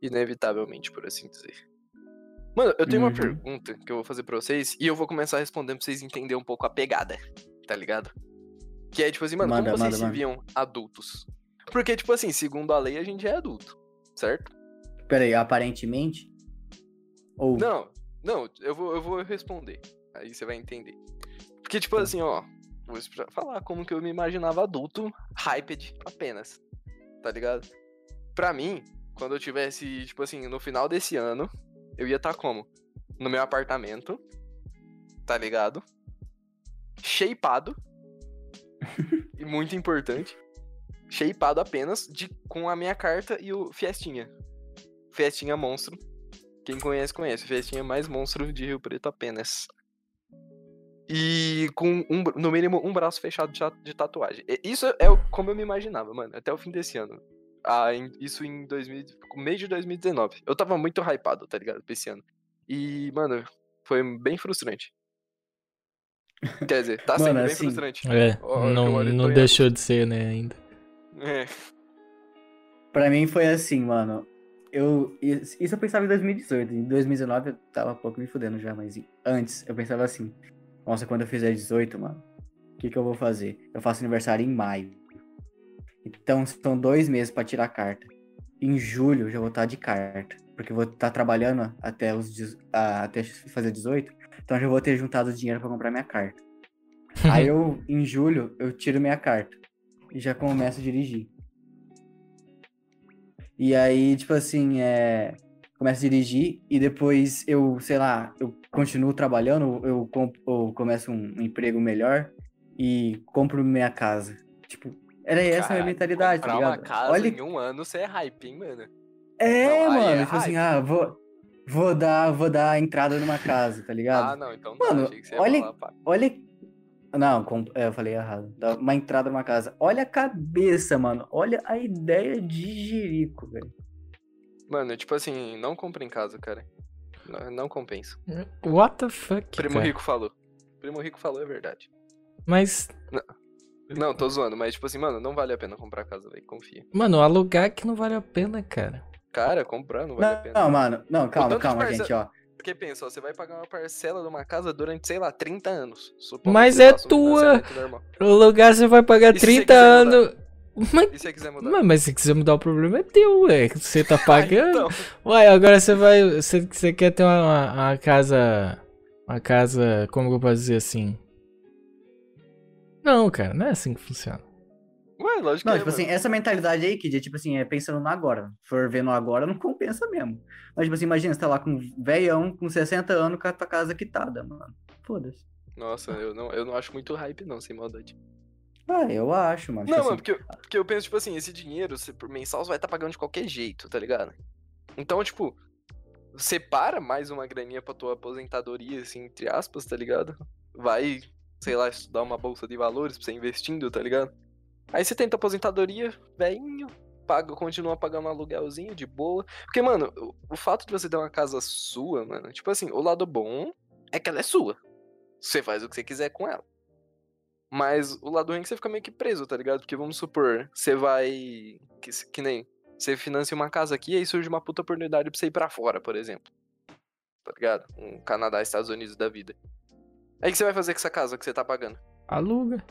Inevitavelmente, por assim dizer. Mano, eu tenho uma Uhum. pergunta que eu vou fazer pra vocês e eu vou começar respondendo pra vocês entenderem um pouco a pegada, tá ligado? Que é tipo assim, mano, Manda, como vocês manda, se manda. viam adultos? Porque, tipo assim, segundo a lei, a gente é adulto, certo? Pera aí, aparentemente? Ou... Não, não, eu vou, eu vou responder. Aí você vai entender. Porque, tipo assim, ó, vou falar como que eu me imaginava adulto, hyped apenas, tá ligado? Pra mim, quando eu tivesse, tipo assim, no final desse ano, eu ia estar como? No meu apartamento, tá ligado? Shapeado. e muito importante. Shapeado apenas de, com a minha carta e o Fiestinha. festinha monstro. Quem conhece, conhece. Festinha mais monstro de Rio Preto apenas. E com um, no mínimo um braço fechado de, ta- de tatuagem. E Isso é o- como eu me imaginava, mano, até o fim desse ano. Ah, em- isso em 2000, mês de 2019. Eu tava muito hypado, tá ligado? Pra esse ano. E, mano, foi bem frustrante. Quer dizer, tá sendo Mano, bem assim, frustrante. É, eu não, não deixou de ser, né, ainda. É. Pra mim foi assim, mano. Eu, isso eu pensava em 2018. Em 2019 eu tava um pouco me fudendo já, mas antes eu pensava assim: Nossa, quando eu fizer 18, mano, o que, que eu vou fazer? Eu faço aniversário em maio. Então são dois meses pra tirar a carta. Em julho eu já vou estar de carta. Porque eu vou estar trabalhando até, os, até fazer 18. Então eu já vou ter juntado dinheiro pra comprar minha carta. Aí eu, em julho, eu tiro minha carta. E já começo a dirigir. E aí, tipo assim, é. Começo a dirigir e depois eu, sei lá, eu continuo trabalhando, eu, eu começo um emprego melhor e compro minha casa. Tipo, era essa a minha mentalidade, tá comprar uma ligado? casa Olha, em um ano, você é hype, hein, mano? é, Não, mano, é tipo assim, ah, vou, vou dar, vou dar entrada numa casa, tá ligado? Ah, não, então não. Mano, achei que você ia olha- falar, pá. Olha. Não, com- é, eu falei errado. Dá uma entrada numa casa. Olha a cabeça, mano. Olha a ideia de Jerico, velho. Mano, tipo assim, não compra em casa, cara. Não, não compensa. What the fuck, Primo cara? Rico falou. Primo Rico falou, é verdade. Mas, Não, tô zoando, mas tipo assim, mano, não vale a pena comprar casa, velho. Confia. mano, alugar que não vale a pena, cara. Cara, comprar não vale a Não, pena. não, mano. Não, calma, calma, gente, ó. Porque pensa, ó, você vai pagar uma parcela de uma casa durante, sei lá, 30 anos. Mas é tua. normal. Alugar você vai pagar E se você 30 quiser anos. Mas, E se quiser mudar? mas, mas se quiser mudar o problema é teu, ué. Você tá pagando. então, Ué, agora você vai. Você, você quer ter uma, uma- uma casa. Uma casa. Como que eu posso dizer assim? Não, cara, não é assim que funciona. Ué, lógico Não, que tipo é, assim, mano. essa mentalidade aí, que tipo assim, é pensando no agora. For vendo agora, não compensa mesmo. Mas, tipo assim, imagina, você tá lá com um velhão, com 60 anos, com a tua casa quitada, mano. Foda-se. Nossa, eu não, eu não acho muito hype, não, sem maldade. Ah, eu acho, mano. Tipo Não, assim, mano, porque eu, porque eu penso, tipo assim, esse dinheiro, você, por mensal, você vai estar pagando de qualquer jeito, tá ligado? Então, tipo, separa mais uma graninha pra tua aposentadoria, assim, entre aspas, tá ligado? Vai, sei lá, estudar uma bolsa de valores pra você investindo, tá ligado? Aí você tenta aposentadoria, velhinho, paga, continua pagando um aluguelzinho de boa. Porque, mano, o, o fato de você ter uma casa sua, mano, tipo assim, o lado bom é que ela é sua. Você faz o que você quiser com ela. Mas o lado ruim é que você fica meio que preso, tá ligado? Porque vamos supor, você vai. Que, que nem. Você financia uma casa aqui e aí surge uma puta oportunidade pra você ir pra fora, por exemplo. Tá ligado? Um Canadá, Estados Unidos da vida. Aí o que você vai fazer com essa casa que você tá pagando? Aluga.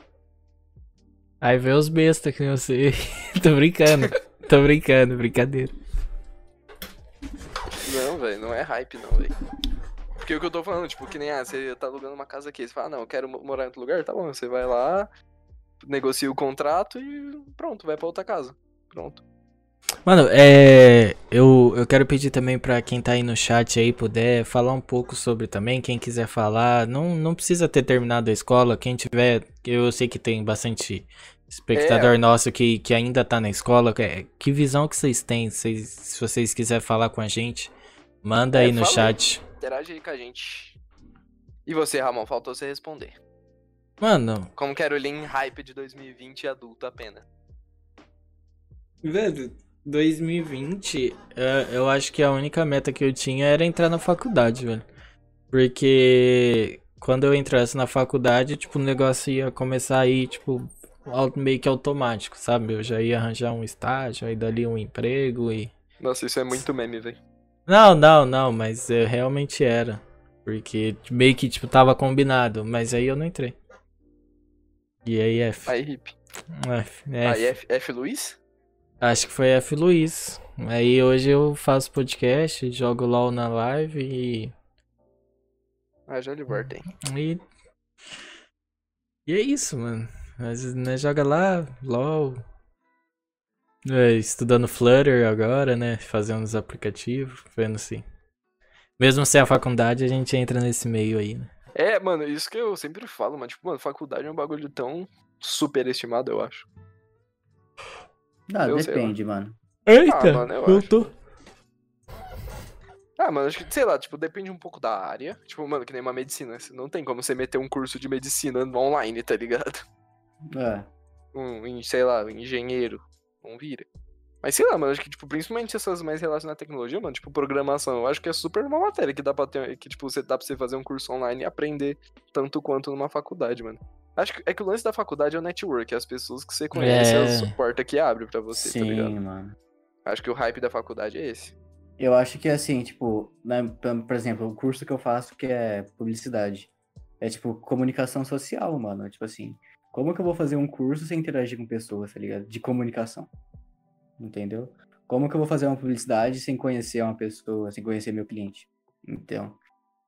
Aí vê os bestas que nem você. Tô brincando. Tô brincando, brincadeira. Não, velho, não é hype, não, velho. Porque o que eu tô falando, tipo, que nem, ah, você tá alugando uma casa aqui, você fala, ah, não, eu quero mo- morar em outro lugar, tá bom, você vai lá, negocia o contrato e pronto, vai pra outra casa. Pronto. Mano, é. Eu, eu quero pedir também pra quem tá aí no chat aí puder falar um pouco sobre também. Quem quiser falar, não, não precisa ter terminado a escola. Quem tiver. Eu sei que tem bastante espectador nosso que, que ainda tá na escola. Que, que visão que vocês têm? Vocês, se vocês quiserem falar com a gente, manda É, aí no aí. chat. Interage aí com a gente. E você, Ramon, faltou você responder. Mano, Como que era o Lean Hype de 2020 adulto apenas? Velho, 2020, é, eu acho que a única meta que eu tinha era entrar na faculdade, velho. Porque quando eu entrasse na faculdade, tipo, o negócio ia começar a ir, tipo, meio que automático, sabe? Eu já ia arranjar um estágio, aí dali um emprego e. Nossa, isso é muito meme, velho. Não, não, não, mas é, realmente era. Porque meio que, tipo, tava combinado, mas aí eu não entrei. E aí F. Aí, hip. F, F. Aí, F, F Luiz? Acho que foi F. Luiz. Aí hoje eu faço podcast, jogo LOL na live e. Ah, já libertei. E, e é isso, mano. Mas né, joga lá, LOL. É, estudando Flutter agora, né? Fazendo os aplicativos, vendo se. Mesmo sem a faculdade, a gente entra nesse meio aí, né? É, mano, isso que eu sempre falo, mano. Tipo, mano, faculdade é um bagulho tão superestimado, eu acho. Ah, eu depende, mano. Eita, mano, eu eu acho. tô. Ah, mano, acho que, sei lá, tipo, depende um pouco da área. Tipo, mano, que nem uma medicina. Não tem como você meter um curso de medicina online, tá ligado? É. Um, em- sei lá, um engenheiro. Não vira. Mas sei lá, mano, acho que, tipo, principalmente essas mais relacionadas à tecnologia, mano, tipo, programação, eu acho que é super uma matéria que dá pra ter, que, tipo, você dá pra você fazer um curso online e aprender tanto quanto numa faculdade, mano. Acho que é que o lance da faculdade é o network, é as pessoas que você conhece, É. as porta que abre pra você, tá ligado? Sim, mano. Acho que o hype da faculdade é esse. Eu acho que assim, tipo, né, por por exemplo, o curso que eu faço que é publicidade. É tipo comunicação social, mano. Tipo assim, como que eu vou fazer um curso sem interagir com pessoas, tá ligado? De comunicação. Entendeu? Como que eu vou fazer uma publicidade sem conhecer uma pessoa, sem conhecer meu cliente? Então,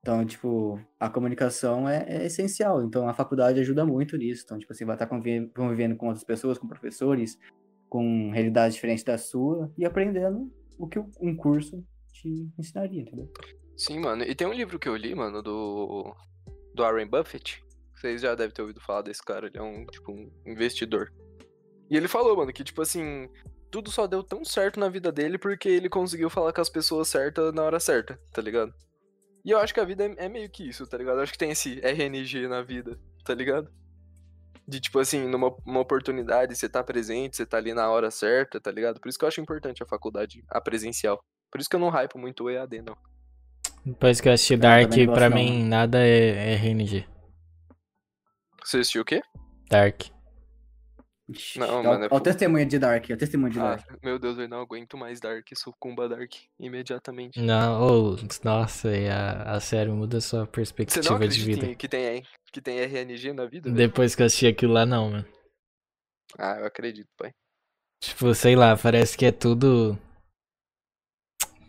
então tipo, a comunicação é, é essencial. Então, a faculdade ajuda muito nisso. Então, tipo assim, vai estar convive- convivendo com outras pessoas, com professores, com realidades diferentes da sua e aprendendo o que um curso te ensinaria, entendeu? Sim, mano. E tem um livro que eu li, mano, do. Do Warren Buffett. Vocês já devem ter ouvido falar desse cara. Ele é um, tipo, um investidor. E ele falou, mano, que, tipo assim, tudo só deu tão certo na vida dele porque ele conseguiu falar com as pessoas certas na hora certa, tá ligado? E eu acho que a vida é, é meio que isso, tá ligado? Eu acho que tem esse RNG na vida, tá ligado? De, tipo assim, numa uma oportunidade, você tá presente, você tá ali na hora certa, tá ligado? Por isso que eu acho importante a faculdade, a presencial. Por isso que eu não hypo muito o EAD, não. Depois que eu assisti Eu Dark, pra mim nada é, é RNG. Você assistiu o quê? Dark. Não, ó, mano, é ó o testemunho de Dark, ó, o testemunho de Ah, Dark. meu Deus, eu não aguento mais Dark, sucumba Dark imediatamente. Não, oh, nossa, e a, a série muda sua Você não perspectiva de vida. que tem, que tem RNG na vida? velho? Depois que eu assisti aquilo lá, não, mano. Ah, eu acredito, pai. Tipo, sei lá, parece que é tudo.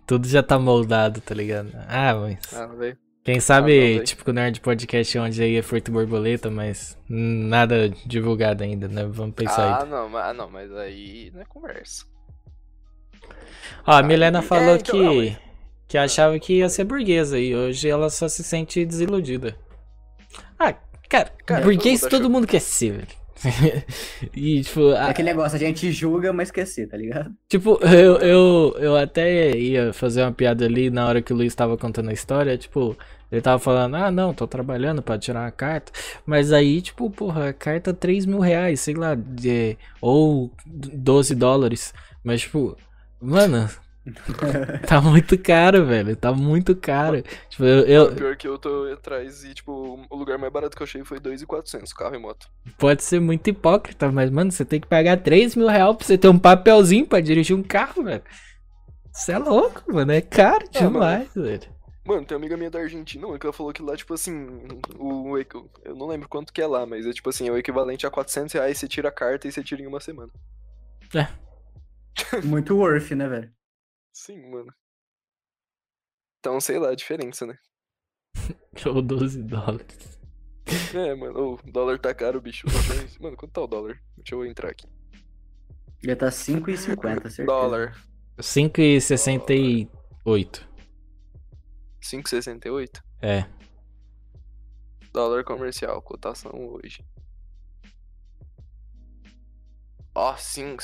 Tudo já tá moldado, tá ligado? Ah, mas. Ah, velho. Quem não, sabe, tipo, o Nerd Podcast onde aí é feito borboleta, mas nada divulgado ainda, né? Vamos pensar Ah, aí. não, mas, ah, não, mas aí não é conversa. Ó, a ah, Milena e- falou é, então, que, não, mas- que achava que ia ser burguesa e hoje ela só se sente desiludida. Ah, cara, Cara, todo burguês todo achou- mundo quer ser, velho. e, tipo, É a- aquele negócio, a gente julga, mas esquecer, tá ligado? Tipo, eu, eu, eu até ia fazer uma piada ali na hora que o Luiz tava contando a história, tipo, ele tava falando, ah não, tô trabalhando pra tirar uma carta, mas aí, tipo, porra, a carta 3 mil reais, sei lá, de, ou 12 dólares, mas tipo, mano, tá muito caro, velho, tá muito caro. Tipo, eu, eu- pior que eu tô atrás e, tipo, o lugar mais barato que eu achei foi 2,400, carro e moto. pode ser muito hipócrita, mas, mano, você tem que pagar 3 mil reais pra você ter um papelzinho pra dirigir um carro, velho. Você é louco, mano, é caro Ah, mano. demais, velho. Mano, tem uma amiga minha da Argentina, mano, que ela falou que lá, tipo assim, o, o eu não lembro quanto que é lá, mas é tipo assim, é o equivalente a 400 reais, você tira a carta e você tira em uma semana. Muito worth, né, velho? Sim, mano. Então, sei lá, a diferença, né? Ou 12 dólares. É, mano, o dólar tá caro, bicho. Mano, quanto tá o dólar? Deixa eu entrar aqui. Ia tá 5,50, certeza. Dólar, 5,68. 5,68. É. Dólar comercial, cotação hoje. Ó, 5,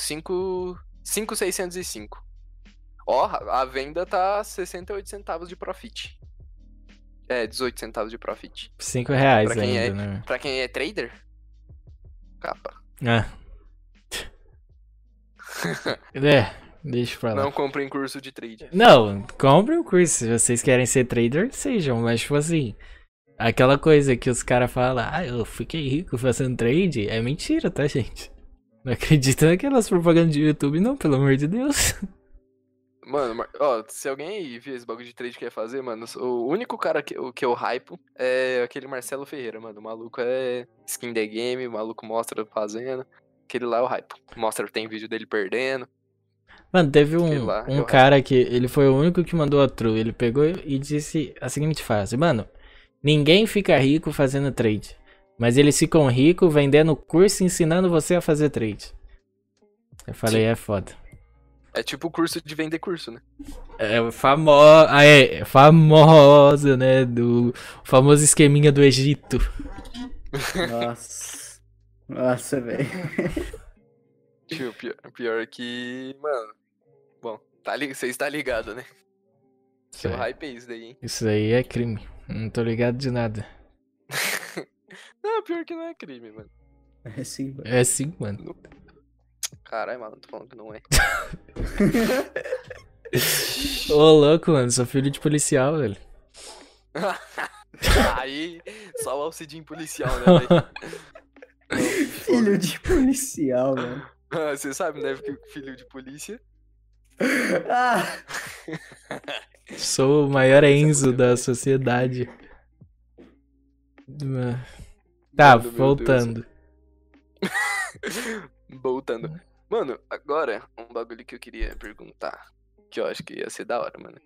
5,605. Ó, a venda tá 68 centavos de profit. É, 18 centavos de profit. 5 reais Pra quem ainda, é- né? Pra quem é trader, capa. Ah. É, deixa pra lá. Não compre em curso de trade. Não, compre o curso. Se vocês querem ser trader, sejam. Mas, tipo assim, aquela coisa que os caras falam, ah, eu fiquei rico fazendo trade, é mentira, tá, gente? Não acredita naquelas propagandas de YouTube, não, pelo amor de Deus. Mano, ó, se alguém aí viu esse bagulho de trade que quer fazer, mano, o único cara que, eu- que eu hypo é aquele Marcelo Ferreira, mano. O maluco é skin the game, o maluco mostra fazendo. Aquele lá é o hypo. Mostra, tem vídeo dele perdendo. Mano, teve um, lá, um cara que ele foi o único que mandou a true. Ele pegou e disse a seguinte frase: Mano, ninguém fica rico fazendo trade. Mas eles ficam ricos vendendo curso ensinando você a fazer trade. Eu falei, Sim. é foda. É tipo o curso de vender curso, né? É famosa, ah, é, famosa, né? Do famoso esqueminha do Egito. Nossa. Nossa, velho. Tipo, pior, pior que. Mano. Bom, tá li... você está ligado, né? Isso Eu aí, hypei isso daí, hein? isso aí é crime. Não tô ligado de nada. Não, pior que não é crime, mano. É sim, mano. É sim, mano. Caralho, mano, tô falando que não é. Ô, louco, mano. Sou filho de policial, velho. Aí, só o Alcidinho policial, né, velho? Filho de policial, mano. Você sabe, né? Que filho de polícia. Ah, Sou o maior Enzo da sociedade. Ah. Tá, Mano, voltando. Voltando. Mano, agora, um bagulho que eu queria perguntar. Que eu acho que ia ser da hora, mano.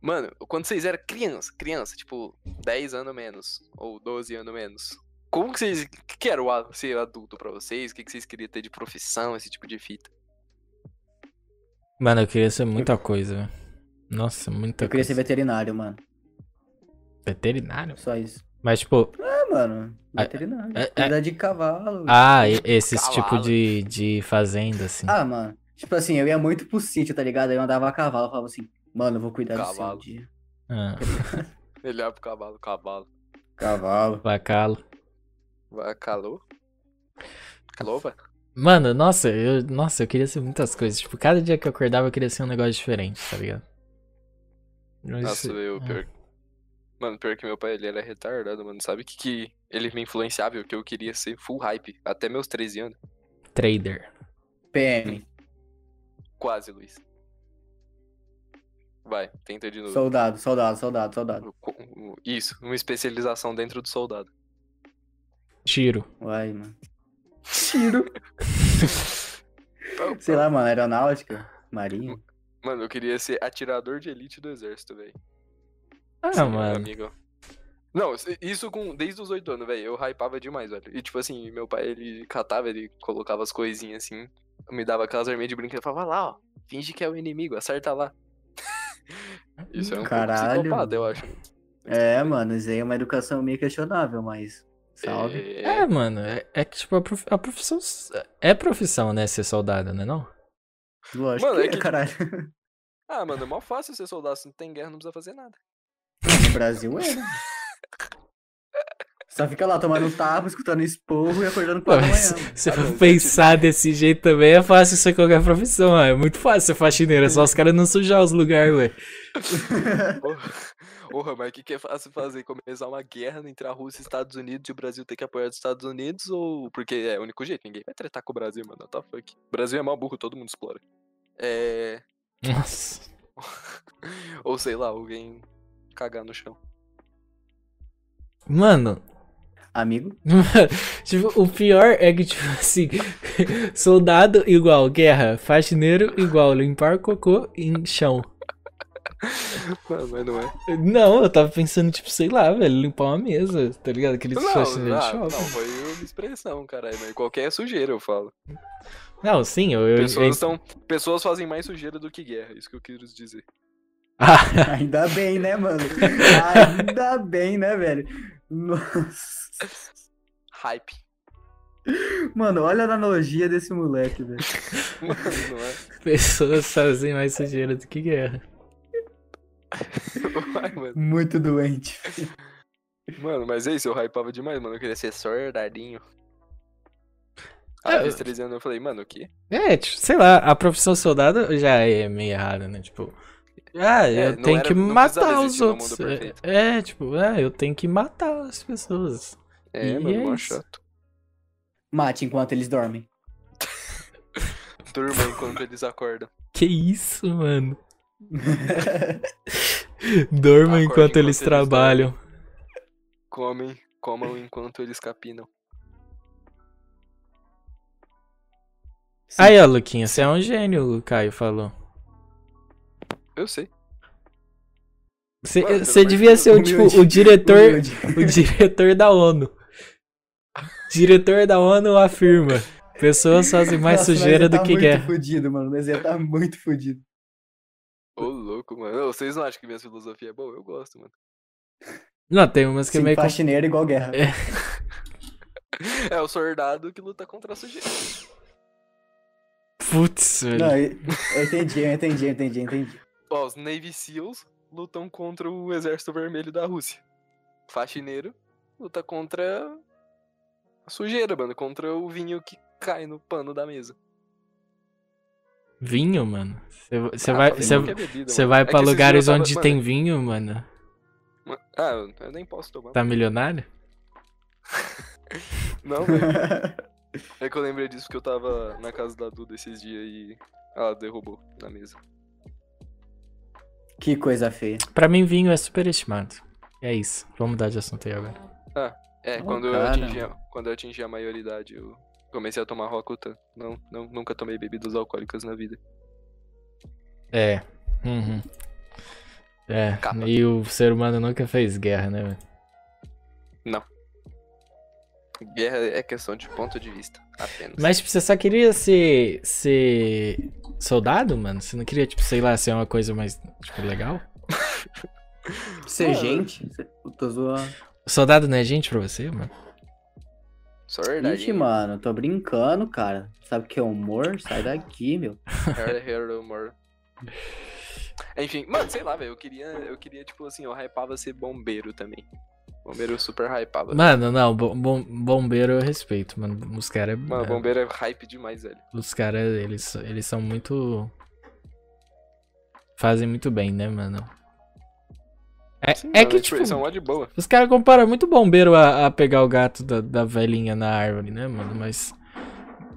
Mano, quando vocês eram criança, criança, tipo, 10 anos menos, ou 12 anos menos, como que vocês. O que era o ser adulto pra vocês? O que que vocês queriam ter de profissão, esse tipo de fita? Mano, eu queria ser muita coisa. Nossa, muita eu queria ser coisa. veterinário, mano. Veterinário? Só isso. Mas, tipo, É, mano. Veterinário. é- é- Cuidar de cavalo. ah, esses tipo Cavalo. de, de fazenda, assim. Ah, mano. Tipo assim, eu ia muito pro sítio, tá ligado? Aí eu andava a cavalo, falava assim, mano, eu vou cuidar do Cavalo. seu dia. Ah, Melhor pro cavalo, cavalo. Cavalo. vacalo. Vai, calou? Mano, nossa, eu, nossa, eu queria ser muitas coisas. Tipo, cada dia que eu acordava eu queria ser um negócio diferente, tá ligado? Mas- Nossa, eu, é. pior. Mano, pior que meu pai, ele era retardado, mano. Sabe o que, que ele me influenciava? e O que eu queria ser full hype. Até meus 13 anos. Trader. PM. Quase, Luiz. Vai, tenta de novo. Soldado, soldado, soldado, soldado. Isso, uma especialização dentro do soldado. Tiro. Vai, mano. Tiro. Sei lá, mano, aeronáutica, marinha. Mano, eu queria ser atirador de elite do exército, velho. Ah, Sim, meu mano. amigo. Não, isso com desde os 8 anos, velho. Eu hypava demais, velho. E tipo assim, meu pai, ele catava, ele colocava as coisinhas assim, me dava aquelas arminhas de brinquedo falava, "Vai lá, ó, finge que é o inimigo, acerta lá. Isso é um Caralho. psicopata, eu acho. É, mano, isso aí é uma educação meio questionável, mas. Salve. É, É, mano, é, é que, tipo, a, prof- a profissão. É profissão, né? Ser soldado, né? Não? Lógico Mano, que é é, que- caralho. Ah, mano, é mó fácil ser soldado, se não tem guerra, não precisa fazer nada. No Brasil é, né? Só fica lá tomando tapa, escutando esporro e acordando Pô, 4 da mas manhã. se Ah, for pensar desse jeito também, é fácil ser qualquer profissão, ó. É muito fácil ser faxineiro, é só os caras não sujar os lugares, ué. Porra, mas o que, que é fácil fazer? Começar uma guerra entre a Rússia e os Estados Unidos e o Brasil ter que apoiar os Estados Unidos? Ou. Porque é o único jeito, ninguém vai tretar com o Brasil, mano. What the fuck? O Brasil é mal burro, todo mundo explora. É. Nossa. Ou sei lá, alguém cagar no chão. Mano, Amigo, tipo, o pior é que, tipo assim, soldado igual guerra, faxineiro igual limpar cocô em chão. Mano, mas não é. Não, eu tava pensando, tipo, sei lá, velho, limpar uma mesa, tá ligado? Aqueles Não, não, não, shopping. foi uma expressão, caralho. Mas qualquer sujeira, eu falo. Não, sim, eu. eu, Pessoas, eu... pessoas fazem mais sujeira do que guerra, isso que eu quis dizer. Ah, ainda bem, né, mano? Ainda bem, né, velho? Nossa. Hype. Mano, olha a analogia desse moleque, velho. Mano, não é? pessoas fazem mais sujeira do que guerra. Vai, mano. Muito doente. Mano, mas é isso, eu hypava demais, mano. Eu queria ser soldadinho. Aí, É, aos eu- 13 anos eu falei, mano, o quê? É, tipo, sei lá, a profissão soldado já é meio errada, né? Tipo, ah, É, eu tenho era- que matar os outros. É, é, tipo, é, eu tenho que matar as pessoas. É, E mano, é chato. Mate enquanto eles dormem. Durma enquanto eles acordam. Que isso, mano? Dormam enquanto enquanto eles eles trabalham. Comem, comam enquanto eles capinam. Sim. Aí, ó, Luquinha, você é um gênio, o Caio falou. Eu sei. Você, devia ser o, tipo, o diretor, Humilde. o diretor da ONU. Diretor da ONU afirma. Pessoas fazem mais Nossa, sujeira do tá que muito guerra. fudido, mano. Nós ia tá muito fudido. Ô, louco, mano. Vocês não acham que minha filosofia é boa? Eu gosto, mano. Não, tem umas que é Sim, meio. com- faxineiro igual guerra. É. É o soldado que luta contra a sujeira. Putz, velho. Não, eu, eu entendi, eu entendi, eu entendi, eu entendi. Ó, os Navy SEAls lutam contra o exército vermelho da Rússia. Faxineiro luta contra a sujeira, mano, contra o vinho que cai no pano da mesa. Vinho, mano. Você Ah, vai, pra você qualquer bebida, mano. vai É pra lugares tava- onde mano, tem vinho, mano. ma- Ah, eu- nem posso tomar. Tá milionário? Não. É que eu lembrei disso porque eu tava na casa da Duda esses dias e ela derrubou na mesa. que coisa feia. Pra mim, vinho é superestimado. É isso. Vamos mudar de assunto aí agora. É, Ô, quando, eu atingi, a- quando eu atingi a maioridade, eu comecei a tomar Roacutan. Não, não, nunca tomei bebidas alcoólicas na vida. É. Uhum. É. Capa. E o ser humano nunca fez guerra, né, velho? Guerra é questão de ponto de vista, apenas. Mas, tipo, você só queria ser. ser. soldado, mano? Você não queria, tipo, sei lá, ser uma coisa mais, tipo, legal? Ser Mano. gente? Tô zoando. Soldado não é gente pra você, mano? Só verdade. Ixi, mano, tô brincando, cara. Sabe o que é humor? Sai daqui, meu. Humor. Enfim, mano, sei lá, velho. Eu queria, eu queria, tipo assim, eu hypava ser bombeiro também. Bombeiro super hypava. Mano, não, bom, bom- bombeiro eu respeito, mano. Os caras. Mano, bombeiro é hype demais, velho. Os caras, eles, eles são muito. Fazem muito bem, né, mano? É, Sim, é que, tipo, são mó de boa. os caras comparam muito bombeiro a, a pegar o gato da, da velhinha na árvore, né, mano? Mas.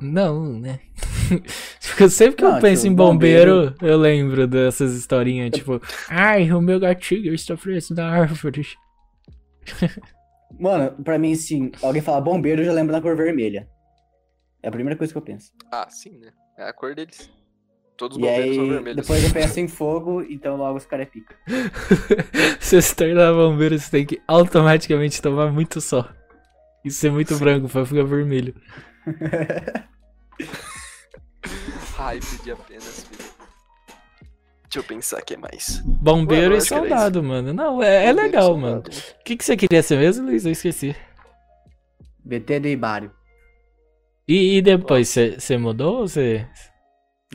Não, né? Tipo, Sempre que eu Não, penso tipo, em bombeiro, eu lembro dessas historinhas, tipo, ai, o meu gatinho está preso na árvore. Mano, pra mim, sim, alguém fala bombeiro, eu já lembro da cor vermelha. É a primeira coisa que eu penso. Ah, sim, né? É a cor deles. Todos os E bombeiros são aí, vermelhos. depois eu penso em fogo, então logo os caras é pica. Se você se tornar bombeiro, você tem que automaticamente tomar muito sol. E ser muito branco pra ficar vermelho. Hype de apenas, filho. Deixa eu pensar que é mais. Bombeiro eu e soldado, mano. Não, é, é e legal, mano. O que, que você queria ser mesmo, Luiz? Eu esqueci. BT de Ibário. E, e depois, você mudou ou você.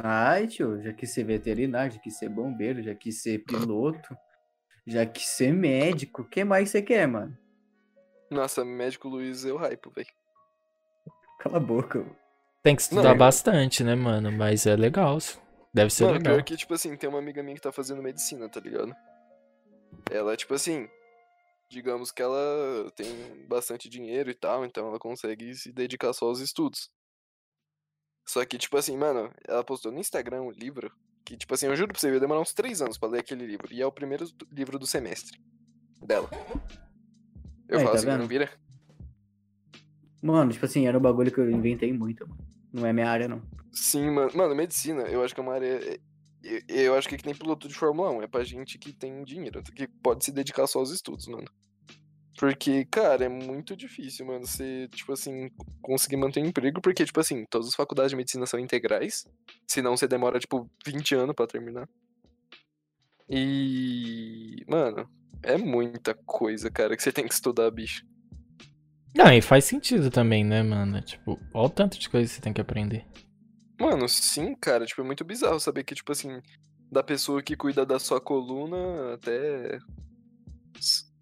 Ai, tio, já quis ser veterinário, já quis ser bombeiro, já quis ser piloto, já quis ser médico. O que mais você quer, mano? Nossa, médico Luiz eu hype, velho. Cala a boca. mano. Tem que estudar Não. bastante, né, mano? Mas é legal. Deve ser Mano, legal. pior que, tipo assim, tem uma amiga minha que tá fazendo medicina, tá ligado? Ela, tipo assim, digamos que ela tem bastante dinheiro e tal, então ela consegue se dedicar só aos estudos. Só que, tipo assim, mano, ela postou no Instagram um livro que, tipo assim, eu juro pra você, ia demorar uns três anos pra ler aquele livro. E é o primeiro livro do semestre dela. Eu Aí, falo tá assim, vendo? não vira? Mano, tipo assim, era um bagulho que eu inventei muito, mano. Não é minha área, não. Sim, mano. Mano, medicina, eu acho que é uma área. Eu, eu acho que é que nem piloto de Fórmula 1. É pra gente que tem dinheiro, que pode se dedicar só aos estudos, mano. Porque, cara, é muito difícil, mano, você, tipo assim, conseguir manter um emprego, porque, tipo assim, todas as faculdades de medicina são integrais. Senão você demora, tipo, 20 anos pra terminar. E. Mano, é muita coisa, cara, que você tem que estudar, bicho. Não, e faz sentido também, né, mano? Tipo, olha o tanto de coisa que você tem que aprender. Mano, sim, cara, tipo, é muito bizarro saber que, tipo assim, da pessoa que cuida da sua coluna até.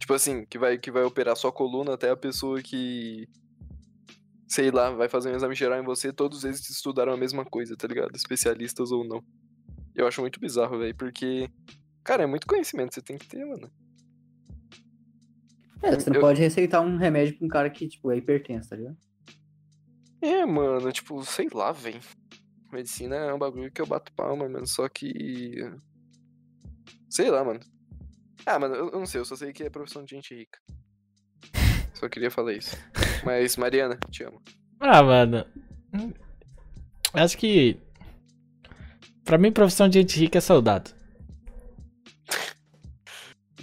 Tipo assim, que vai, que vai operar sua coluna até a pessoa que. Sei lá, vai fazer um exame geral em você, todos eles estudaram a mesma coisa, tá ligado? Especialistas ou não. Eu acho muito bizarro, velho, porque. Cara, é muito conhecimento que você tem que ter, mano. É, você não Eu- pode receitar um remédio pra um cara que, tipo, é hipertenso, tá ligado? É, mano, tipo, sei lá, velho. Medicina é um bagulho que eu bato palma, mano, só que. Sei lá, mano. Ah, mano, eu, não sei, eu só sei que é profissão de gente rica. Só queria falar isso. Mas, Mariana, te amo. Ah, mano. Acho que. Pra mim, profissão de gente rica é soldado.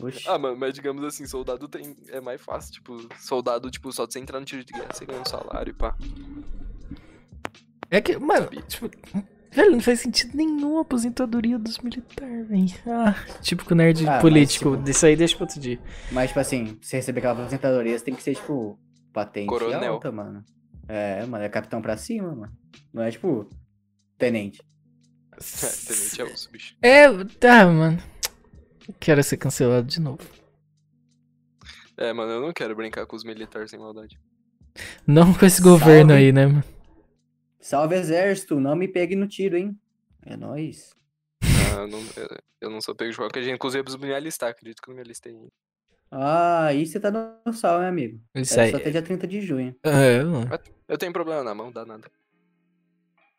Oxi. Ah, mano, mas digamos assim, soldado tem. É mais fácil, tipo, soldado, tipo, só de você entrar no tiro de guerra, você ganha um salário, pá. É que, mano, tipo. Velho, não faz sentido nenhum a aposentadoria dos militares, velho. Ah, típico nerd Ah, mas, político. tipo- Disso aí deixa pra outro dia. Mas, tipo assim, pra você receber aquela aposentadoria, você tem que ser, tipo, patente Coronel. alta, mano. É, mano, é capitão pra cima, mano. Não é, tipo, tenente. É, tenente é osso, bicho. É, tá, mano. Quero ser cancelado de novo. É, mano, eu não quero brincar com os militares sem maldade. Não com esse governo Salve. aí, né, mano? Salve exército, não me pegue no tiro, hein? É nóis. Ah, eu, não, eu- eu não sou pego de qualquer jeito. Inclusive, eu preciso me alistar. Acredito que eu não me alistei ainda. Ah, aí você tá no sal, meu amigo. Isso É aí. só até dia 30 de junho. É, mano. Eu tenho problema na mão, dá nada.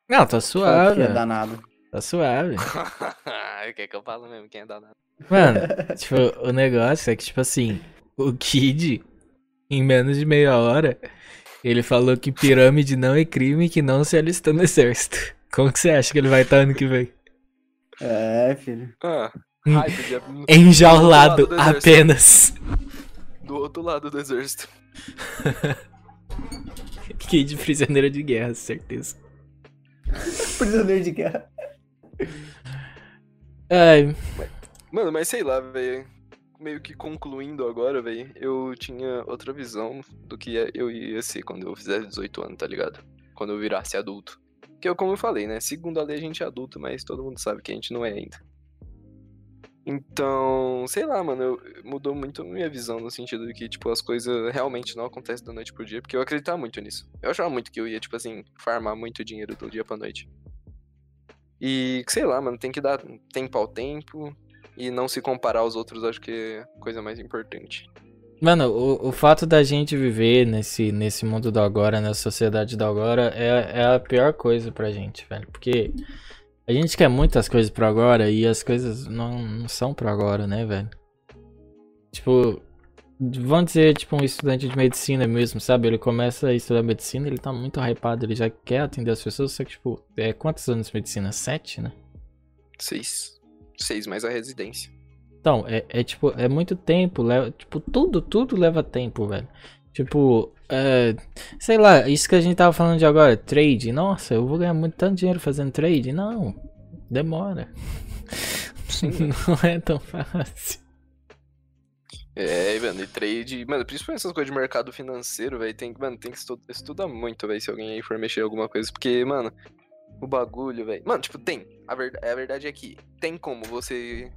Não, tá Fala suave. que é danado. Tá suave. Quer que eu falo mesmo? Quem é danado? Mano, tipo, o negócio é que, tipo assim, o Kid, em menos de meia hora, ele falou que pirâmide não é crime e que não se alistou no exército. Como que você acha que ele vai estar ano que vem? É, filho. Ah, Hum. hype de, Enjaulado Do apenas. do outro lado do exército. Kid prisioneiro de guerra, certeza. Prisioneiro de guerra. Ai, Mano, mas sei lá, velho. Meio que concluindo agora, velho. Eu tinha outra visão do que eu ia ser quando eu fizesse 18 anos, tá ligado? Quando eu virasse adulto. Que eu, como eu falei, né? Segundo a lei a gente é adulto, mas todo mundo sabe que a gente não é ainda. Então, sei lá, mano, eu, mudou muito a minha visão no sentido de que, tipo, as coisas realmente não acontecem da noite pro dia, porque eu acreditava muito nisso. Eu achava muito que eu ia, tipo assim, farmar muito dinheiro do dia pra noite. E, sei lá, mano, tem que dar tempo ao tempo e não se comparar aos outros, acho que é a coisa mais importante. Mano, o, o fato da gente viver nesse, nesse mundo do agora, nessa sociedade do agora, é, é a pior coisa pra gente, velho. Porque a gente quer muitas coisas pro agora e as coisas não, não são pro agora, né, velho? Tipo, vamos dizer, tipo, um estudante de medicina mesmo, sabe? Ele começa a estudar medicina, ele tá muito hypado, ele já quer atender as pessoas, só que, tipo, é quantos anos de medicina? Sete, né? Seis. Seis mais a residência. Então, é, é tipo, é muito tempo, leva, tipo, tudo, tudo leva tempo, velho. Tipo, é, sei lá, isso que a gente tava falando de agora, trade, nossa, eu vou ganhar muito tanto dinheiro fazendo trade? Não, demora. Sim. Não é tão fácil. É, mano, e trade. Mano, principalmente essas coisas de mercado financeiro, velho. Tem, mano, tem que estu estudar muito, velho, se alguém aí for mexer em alguma coisa. Porque, mano, o bagulho, velho. Mano, tipo, tem. A, ver... a verdade é que tem como você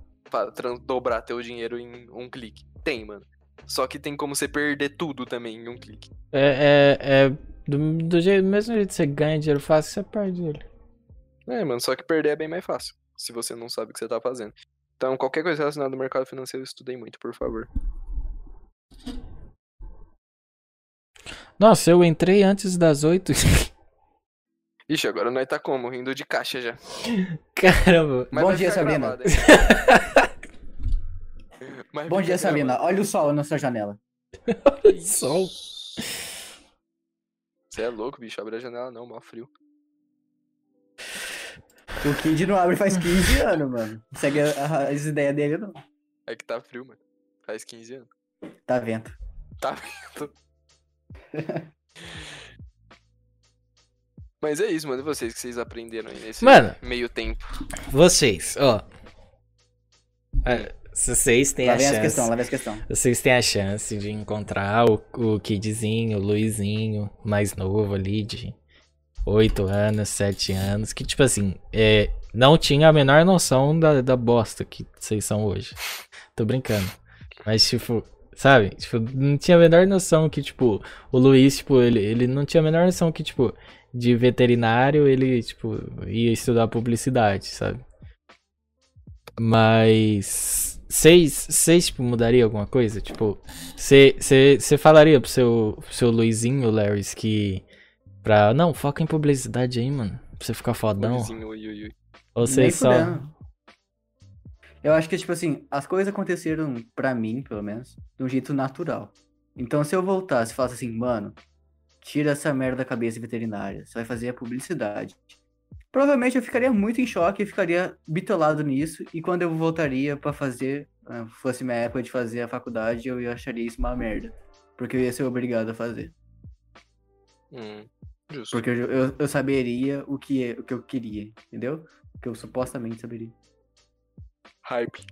dobrar teu dinheiro em um clique. Tem, mano. Só que tem como você perder tudo também em um clique. É, é, é do, do jeito, mesmo jeito que você ganha dinheiro fácil, você perde ele. É, mano, só que perder é bem mais fácil. Se você não sabe o que você tá fazendo. Então, qualquer coisa relacionada ao mercado financeiro, estudei muito, por favor. Nossa, eu entrei antes das oito. Ixi, agora nós tá como? Rindo de caixa já. Caramba. Mas Bom dia, Sabrina. Bom dia, Sabrina. gravado. Olha o sol na sua janela. Sol. Você é louco, bicho. Abre a janela não, mó frio. O Kid não abre faz 15 anos, mano. Segue a- as ideias dele, não. É que tá frio, mano. Faz 15 anos. Tá vento. Tá vendo? Mas é isso, mano. E vocês que vocês aprenderam aí nesse Mano. meio tempo? Vocês, ó. É, se vocês têm Lá a vem as chance. questões, lá vem as questões. Vocês têm a chance de encontrar o, o Kidzinho, o Luizinho, mais novo ali, de 8 anos, 7 anos, que tipo assim, é, não tinha a menor noção da, da bosta que vocês são hoje. Tô brincando. Mas tipo, sabe? Tipo, não tinha a menor noção que, tipo, o Luiz, tipo, ele, ele não tinha a menor noção que, tipo, de veterinário ele, tipo, ia estudar publicidade, sabe? Mas. Vocês, tipo, mudaria alguma coisa? Tipo, você falaria pro seu, pro seu Luizinho, Larrys, que. Pra. Não, foca em publicidade aí, mano. Pra você ficar fodão. Luizinho, ui, ui, ui. Ou vocês só. Eu acho que, tipo assim, as coisas aconteceram, pra mim, pelo menos, de um jeito natural. Então, se eu voltasse e falasse assim, mano, tira essa merda da cabeça veterinária, você vai fazer a publicidade. Provavelmente eu ficaria muito em choque e ficaria bitolado nisso, e quando eu voltaria pra fazer, ah, fosse minha época de fazer a faculdade, eu acharia isso uma merda. Porque eu ia ser obrigado a fazer. Hum, justo. Porque eu, eu, eu saberia o que, é- o que eu queria, entendeu? O que eu supostamente saberia. Hype.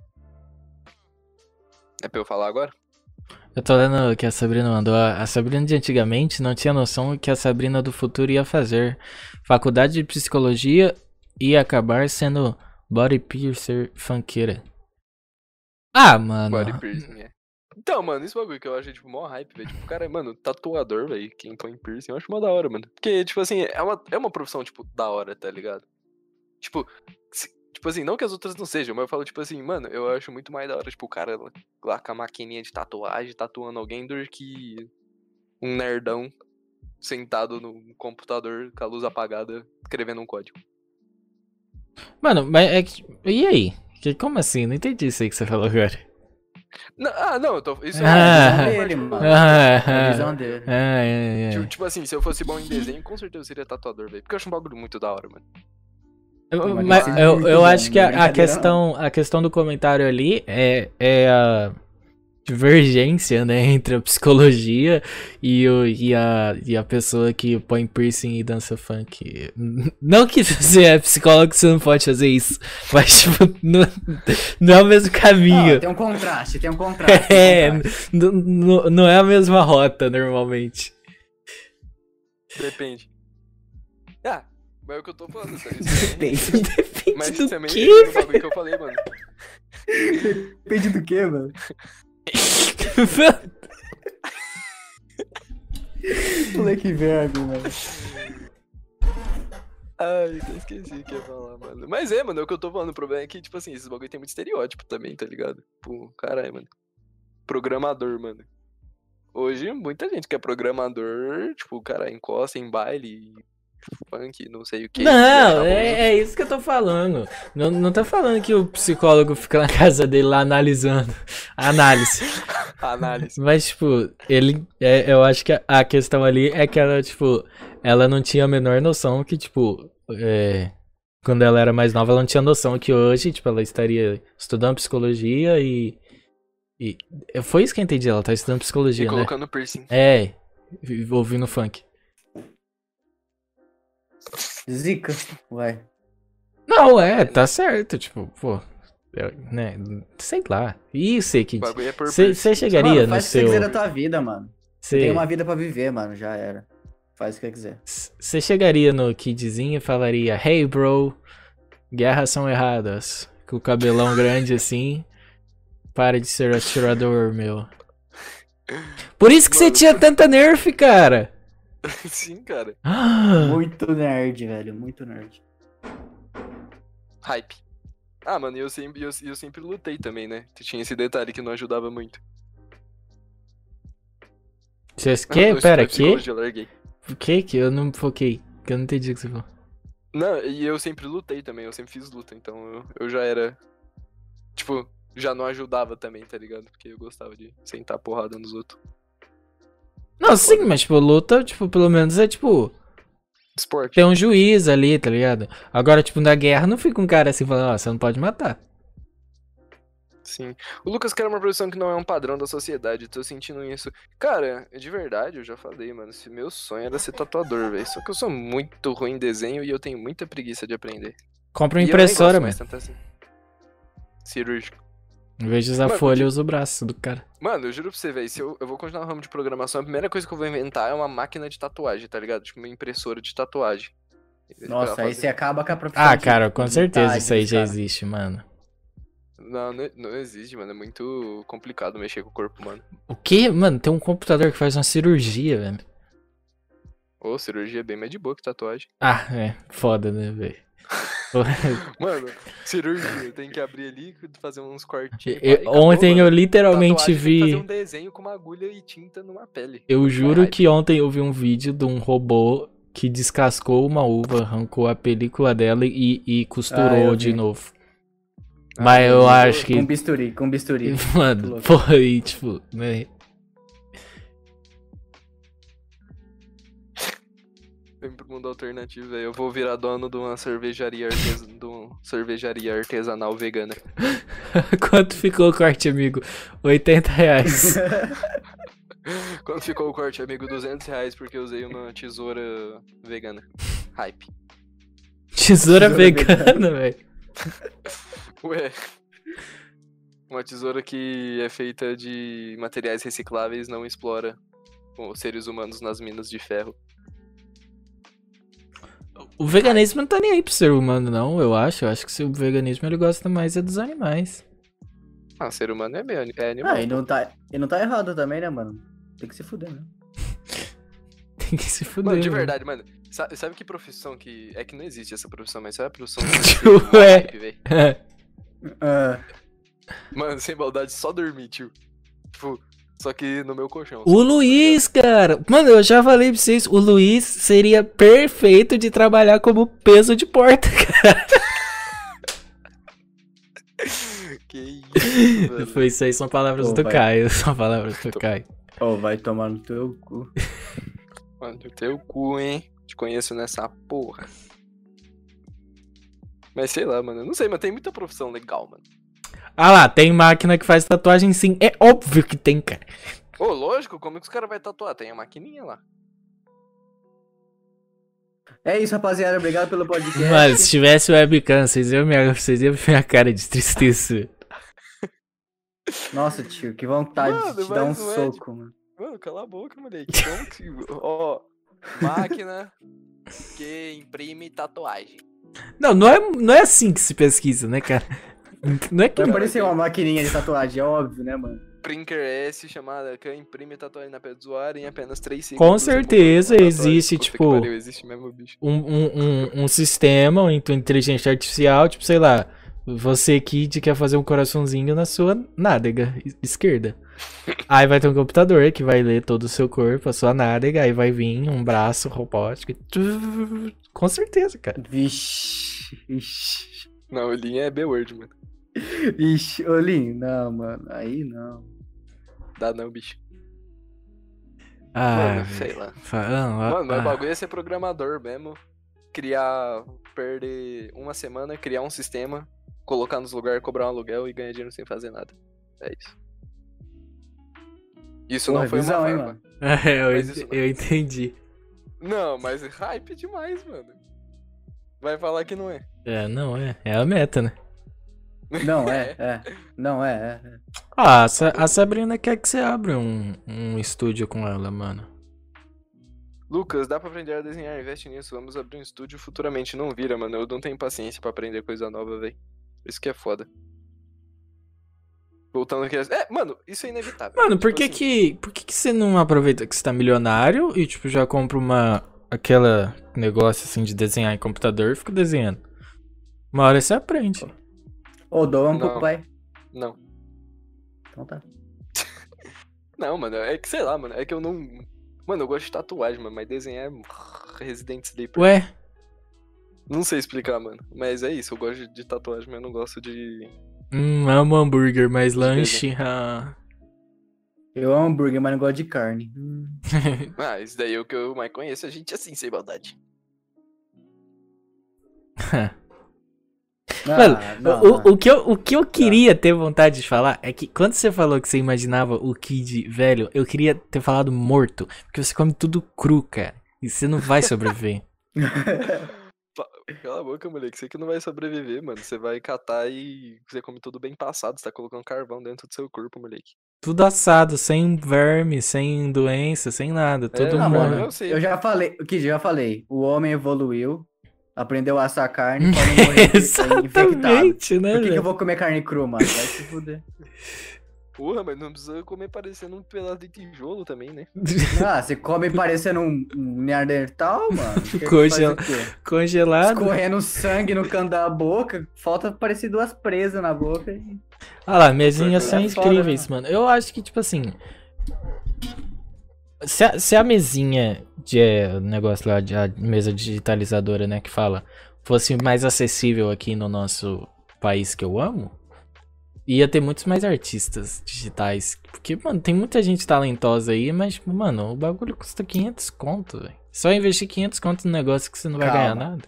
É pra eu falar agora? Eu tô lendo o que a Sabrina mandou. A Sabrina de antigamente não tinha noção que a Sabrina do futuro ia fazer. Faculdade de psicologia e acabar sendo body piercer funkeira. Ah, mano. Body piercing, é. Então, mano, esse bagulho que eu achei, tipo, mó hype, velho. Tipo, cara, mano, tatuador, velho, quem põe piercing, eu acho uma da hora, mano. Porque, tipo assim, é uma, é uma profissão, tipo, da hora, tá ligado? Tipo, tipo assim, não que as outras não sejam, mas eu falo, tipo assim, mano, eu acho muito mais da hora, tipo, o cara lá, com a maquininha de tatuagem, tatuando alguém, do que um nerdão sentado no computador com a luz apagada, escrevendo um código. Mano, mas é que. E aí? Que, como assim? Não entendi isso aí que você falou agora. Não, ah, não, eu tô. Isso Ah. é É dele, mano. Ah, É a visão dele. Ah, é, é. Tipo, tipo assim, se eu fosse bom em desenho, com certeza eu seria tatuador, velho. Porque eu acho um bagulho muito da hora, mano. Eu- Mas eu, eu acho que a, a brincadeira questão, a questão do comentário ali é, é a divergência, né, entre a psicologia e, o, e, a, e a pessoa que põe piercing e dança funk. Não que você é psicólogo, você não pode fazer isso, mas tipo, não, não é o mesmo caminho. Não, tem um contraste, tem um contraste. tem um É, contraste. n- n- não é a mesma rota normalmente. Depende. Ah, mas é o que eu tô falando, tá? Isso também- Depende. Depende Mas do também quê? é o bagulho que eu falei, mano. Depende do que, mano? Moleque vergo, mano. Ai, até esqueci o que ia falar, mano. Mas é, mano, é o que eu tô falando. O problema é que, tipo assim, esses bagulho tem muito estereótipo também, tá ligado? Pô, caralho, mano. Programador, mano. Hoje, muita gente que é programador, tipo, o cara encosta em baile, funk, não sei o que. Não, é, é isso que eu tô falando. Não, não tô falando que o psicólogo fica na casa dele lá analisando. Análise. Análise. Mas, tipo, ele. é, eu acho que a, a questão ali é que ela, tipo, ela não tinha a menor noção que, tipo, é, quando ela era mais nova, ela não tinha noção que hoje, tipo, ela estaria estudando psicologia e. e foi isso que eu entendi, ela tá estudando E psicologia, né? colocando piercing. É, ouvindo funk. Zica, vai. Não, é, tá certo, tipo, pô. é, né, sei lá. Bagulho é por Você piercing. chegaria Mano, no faz o que você seu. quiser da tua vida, mano. Cê- Tem uma vida pra viver, mano, já era. Faz o que quiser. Você chegaria no Kidzinho e falaria: Hey, bro, guerras são erradas. Com o cabelão grande assim. Para de ser atirador, meu. Por isso que você tinha tanta nerf, cara. Sim, cara. Ah, Muito nerd, velho. Muito nerd. Hype. Ah, mano, e eu sempre, eu, eu sempre lutei também, né? Tinha esse detalhe que não ajudava muito. Você Eu que? Pera, que? psicologia, eu larguei. O que que? Eu não foquei. Que eu não entendi o que você falou. Não, e eu sempre lutei também, eu sempre fiz luta, então eu, eu já era. Tipo, já não ajudava também, tá ligado? Porque eu gostava de sentar porrada nos outros. Não, sim, mas tipo, luta, tipo, pelo menos é tipo. Esporte. Tem um juiz ali, tá ligado? Agora, tipo, na guerra não fica um cara assim falando, ó, você não pode matar. Sim. O Lucas quer uma profissão que não é um padrão da sociedade, tô sentindo isso. Cara, de verdade, eu já falei, mano, se meu sonho era ser tatuador, velho. Só que eu sou muito ruim em desenho e eu tenho muita preguiça de aprender. Compra uma impressora, mano. assim. Cirúrgico. Em vez de usar Mano, folha, de- usa o braço do cara. Mano, eu juro pra você, velho, se eu, eu vou continuar no ramo de programação, a primeira coisa que eu vou inventar é uma máquina de tatuagem, tá ligado? Tipo, uma impressora de tatuagem. Nossa, aí você acaba com a profissão. Ah, de- cara, com certeza isso aí dos já existe, mano. Não, não, não existe, mano. É muito complicado mexer com o corpo humano. O quê? Mano, tem um computador que faz uma cirurgia, velho. Ô, cirurgia é bem mais de boa que tatuagem. Ah, é. Foda, né, velho? Mano, cirurgia, tem que abrir ali e fazer uns cortinhos. Eu- Ontem eu literalmente Tatuagem que Fazer um vi. desenho com uma agulha e tinta numa pele. Eu juro Caralho. que ontem eu vi um vídeo de um robô que descascou uma uva, arrancou a película dela e, e Ah, costurou eu de vi. novo. Mas eu acho que. Com bisturi, com bisturi. Mano, foi, tipo, né? Mundo alternativo, velho. Eu vou virar dono de uma cervejaria, artes... de uma cervejaria artesanal vegana. Quanto ficou o corte, amigo? 80 reais. Quando ficou o corte, amigo, 200 reais porque eu usei uma tesoura vegana. Hype. Tesoura Tesoura vegana, velho. Ué. Uma tesoura que é feita de materiais recicláveis não explora os seres humanos nas minas de ferro. O veganismo não tá nem aí pro ser humano, não, eu acho. Eu acho que se o veganismo ele gosta mais é dos animais. Ah, ser humano é, meio, é animal. Ah, e não, tá, e não tá errado também, né, mano? Tem que se fuder, né? Tem que se fuder. Mano, de verdade, mano. Sabe, sabe que profissão que. É que não existe essa profissão, mas sabe a profissão que é. véi? Ah, Mano, sem maldade, só dormir, tio. Tipo, só que no meu colchão. O Luiz, cara. Mano, eu já falei pra vocês, o Luiz seria perfeito de trabalhar como peso de porta, cara. Que isso. Foi isso aí, são palavras Pô, do vai. Caio. São palavras do Caio. oh, vai tomar no teu cu. Mano, o teu cu, hein? Te conheço nessa porra. Mas sei lá, mano. eu Não sei, mas tem muita profissão legal, mano. Ah lá, tem máquina que faz tatuagem sim. É óbvio que tem, cara. Ô, lógico, como é que os caras vão tatuar? Tem a maquininha lá. É isso, rapaziada. Obrigado pelo podcast. Mano, se tivesse webcam, vocês iam, minha, vocês iam ver minha cara de tristeza. Nossa, tio, que vontade Mano, de te dar um é, soco, mano. Mano, cala a boca, moleque. Como que. Ó, máquina que imprime tatuagem. Não, não é, não é assim que se pesquisa, né, cara? Não é que. Vai parecer uma maquininha de tatuagem, é óbvio, né, mano? Prinker S chamada que imprime tatuagem na pele do usuário em apenas 3 segundos. Com certeza existe, Puta tipo, pariu, existe mesmo, bicho. um, um, um, um sistema, uma inteligência artificial, tipo, sei lá, você, Kid, quer fazer um coraçãozinho na sua nádega es- esquerda. Aí vai ter um computador que vai ler todo o seu corpo, a sua nádega, aí vai vir um braço robótico. Com certeza, cara. Vixe, vixe. Não, o linha é B-word, mano. Vixe, Olim, não, mano, aí não. Dá não, bicho. Ah, mano, sei lá. fa- não, ah, Mano, mas o ah. bagulho é ser programador mesmo. Criar. Perder uma semana, criar um sistema, colocar nos lugares, cobrar um aluguel e ganhar dinheiro sem fazer nada. É isso. Isso Porra, não foi visão, uma hein, mano? É, eu, ent- eu entendi. Não, mas hype demais, mano. Vai falar que não é. É, não, é. É a meta, né? Não, é, é. Não, é, é. Ah, a Sa- a Sabrina quer que você abra um, um estúdio com ela, mano. Lucas, dá pra aprender a desenhar, investe nisso. Vamos abrir um estúdio futuramente. Não vira, mano. Eu não tenho paciência pra aprender coisa nova, velho. Isso que é foda. Voltando aqui. É, mano, isso é inevitável. Mano, por Tipo que assim, que, por que que você não aproveita que você tá milionário e, tipo, já compra uma, aquela negócio, assim, de desenhar em computador e fica desenhando? Uma hora você aprende. Ô, doa um Não. pro pai. Não. Então tá. Não, mano, é que sei lá, mano. É que eu não. Mano, eu gosto de tatuagem, mano, mas desenhar é Resident Sleeper. Ué, Não sei explicar, mano. Mas é isso, eu gosto de tatuagem, mas eu não gosto de. hum, amo hambúrguer, mas lanche, ah. Eu amo hambúrguer, mas não gosto de carne. Hum. Ah, isso daí é o que eu mais conheço, a gente assim, sem maldade. Mano, Ah, não, o, não. o, que eu, o que eu queria ter vontade de falar é que quando você falou que você imaginava o Kid velho, eu queria ter falado morto. Porque você come tudo cru, cara. E você não vai sobreviver. Cala a boca, moleque. Você que não vai sobreviver, mano. Você vai catar e você come tudo bem passado. Você tá colocando carvão dentro do seu corpo, moleque. Tudo assado, sem verme, sem doença, sem nada. Todo Não, mano, mano, mundo. eu sei. eu já falei, o Kid, já falei. O homem evoluiu, aprendeu a assar carne pra não morrer. Exatamente, né, Por que, que eu vou comer carne crua, mano? Vai se fuder. Porra, mas não precisa comer parecendo um pedaço de tijolo também, né? Ah, você come parecendo um, um Neandertal, mano? Quê? Congelado. Escorrendo sangue no canto da boca, falta parecer duas presas na boca. e- Ah lá, mesinhas são É foda, incríveis, mano. Eu acho que, tipo assim. Se a, se a mesinha de é, o negócio lá, de a mesa digitalizadora, né, que fala, fosse mais acessível aqui no nosso país que eu amo, ia ter muitos mais artistas digitais. Porque, mano, tem muita gente talentosa aí, mas, tipo, mano, o bagulho custa 500 conto, velho. Só investir 500 conto no negócio que você não vai ganhar Calma. nada.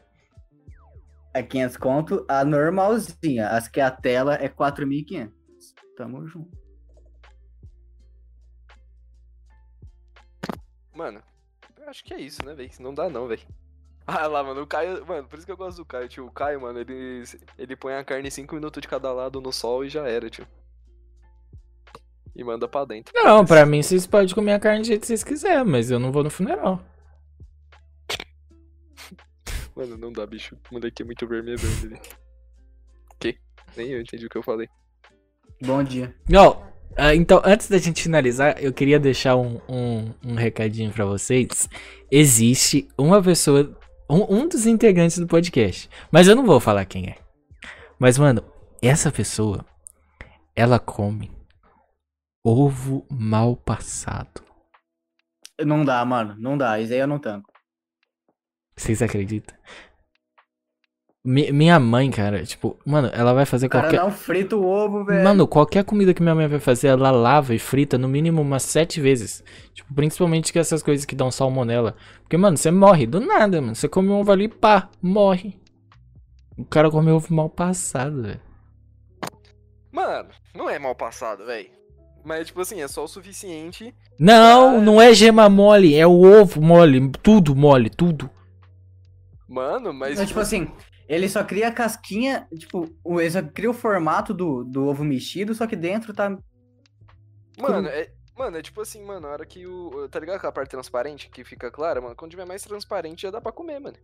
É 500 conto, a normalzinha. As que a tela é 4.500. Tamo junto. Mano, acho que é isso, né, velho? Não dá não, velho. Ah lá, mano, o Caio. Mano, por isso que eu gosto do Caio, tio. O Caio, mano, ele, ele põe a carne 5 minutos de cada lado no sol e já era, tio. E manda pra dentro. Não, pra mim vocês podem comer a carne do jeito que vocês quiserem, mas eu não vou no funeral. Mano, não dá, bicho. O moleque é muito vermelho, velho. Que? Nem eu entendi o que eu falei. Bom dia. Não, ah, então, antes da gente finalizar, eu queria deixar um, um, um recadinho pra vocês. Existe uma pessoa, um, um dos integrantes do podcast, mas eu não vou falar quem é. Mas, mano, essa pessoa, ela come ovo mal passado. Não dá, mano. Não dá. Isso aí eu não tanco. Vocês acreditam? Mi- minha mãe, cara, tipo, mano, ela vai fazer O cara qualquer. não frita o ovo, velho. Mano, qualquer comida que minha mãe vai fazer, ela lava e frita no mínimo umas sete vezes. Tipo, principalmente que essas coisas que dão salmonela. Porque, mano, você morre do nada, mano. Você come um ovo ali, pá, morre. O cara come ovo mal passado, velho. Mano, não é mal passado, velho. Mas, tipo assim, é só o suficiente. Não, Ah, não é gema mole, é o ovo mole. Tudo mole, tudo. Mano, mas. Não, tipo assim, ele só cria a casquinha, tipo, o- ele só cria o formato do, do ovo mexido, só que dentro tá. Mano, é. Mano, é tipo assim, mano, a hora que o. Tá ligado aquela parte transparente que fica clara, mano? Quando tiver mais transparente já dá pra comer, mano.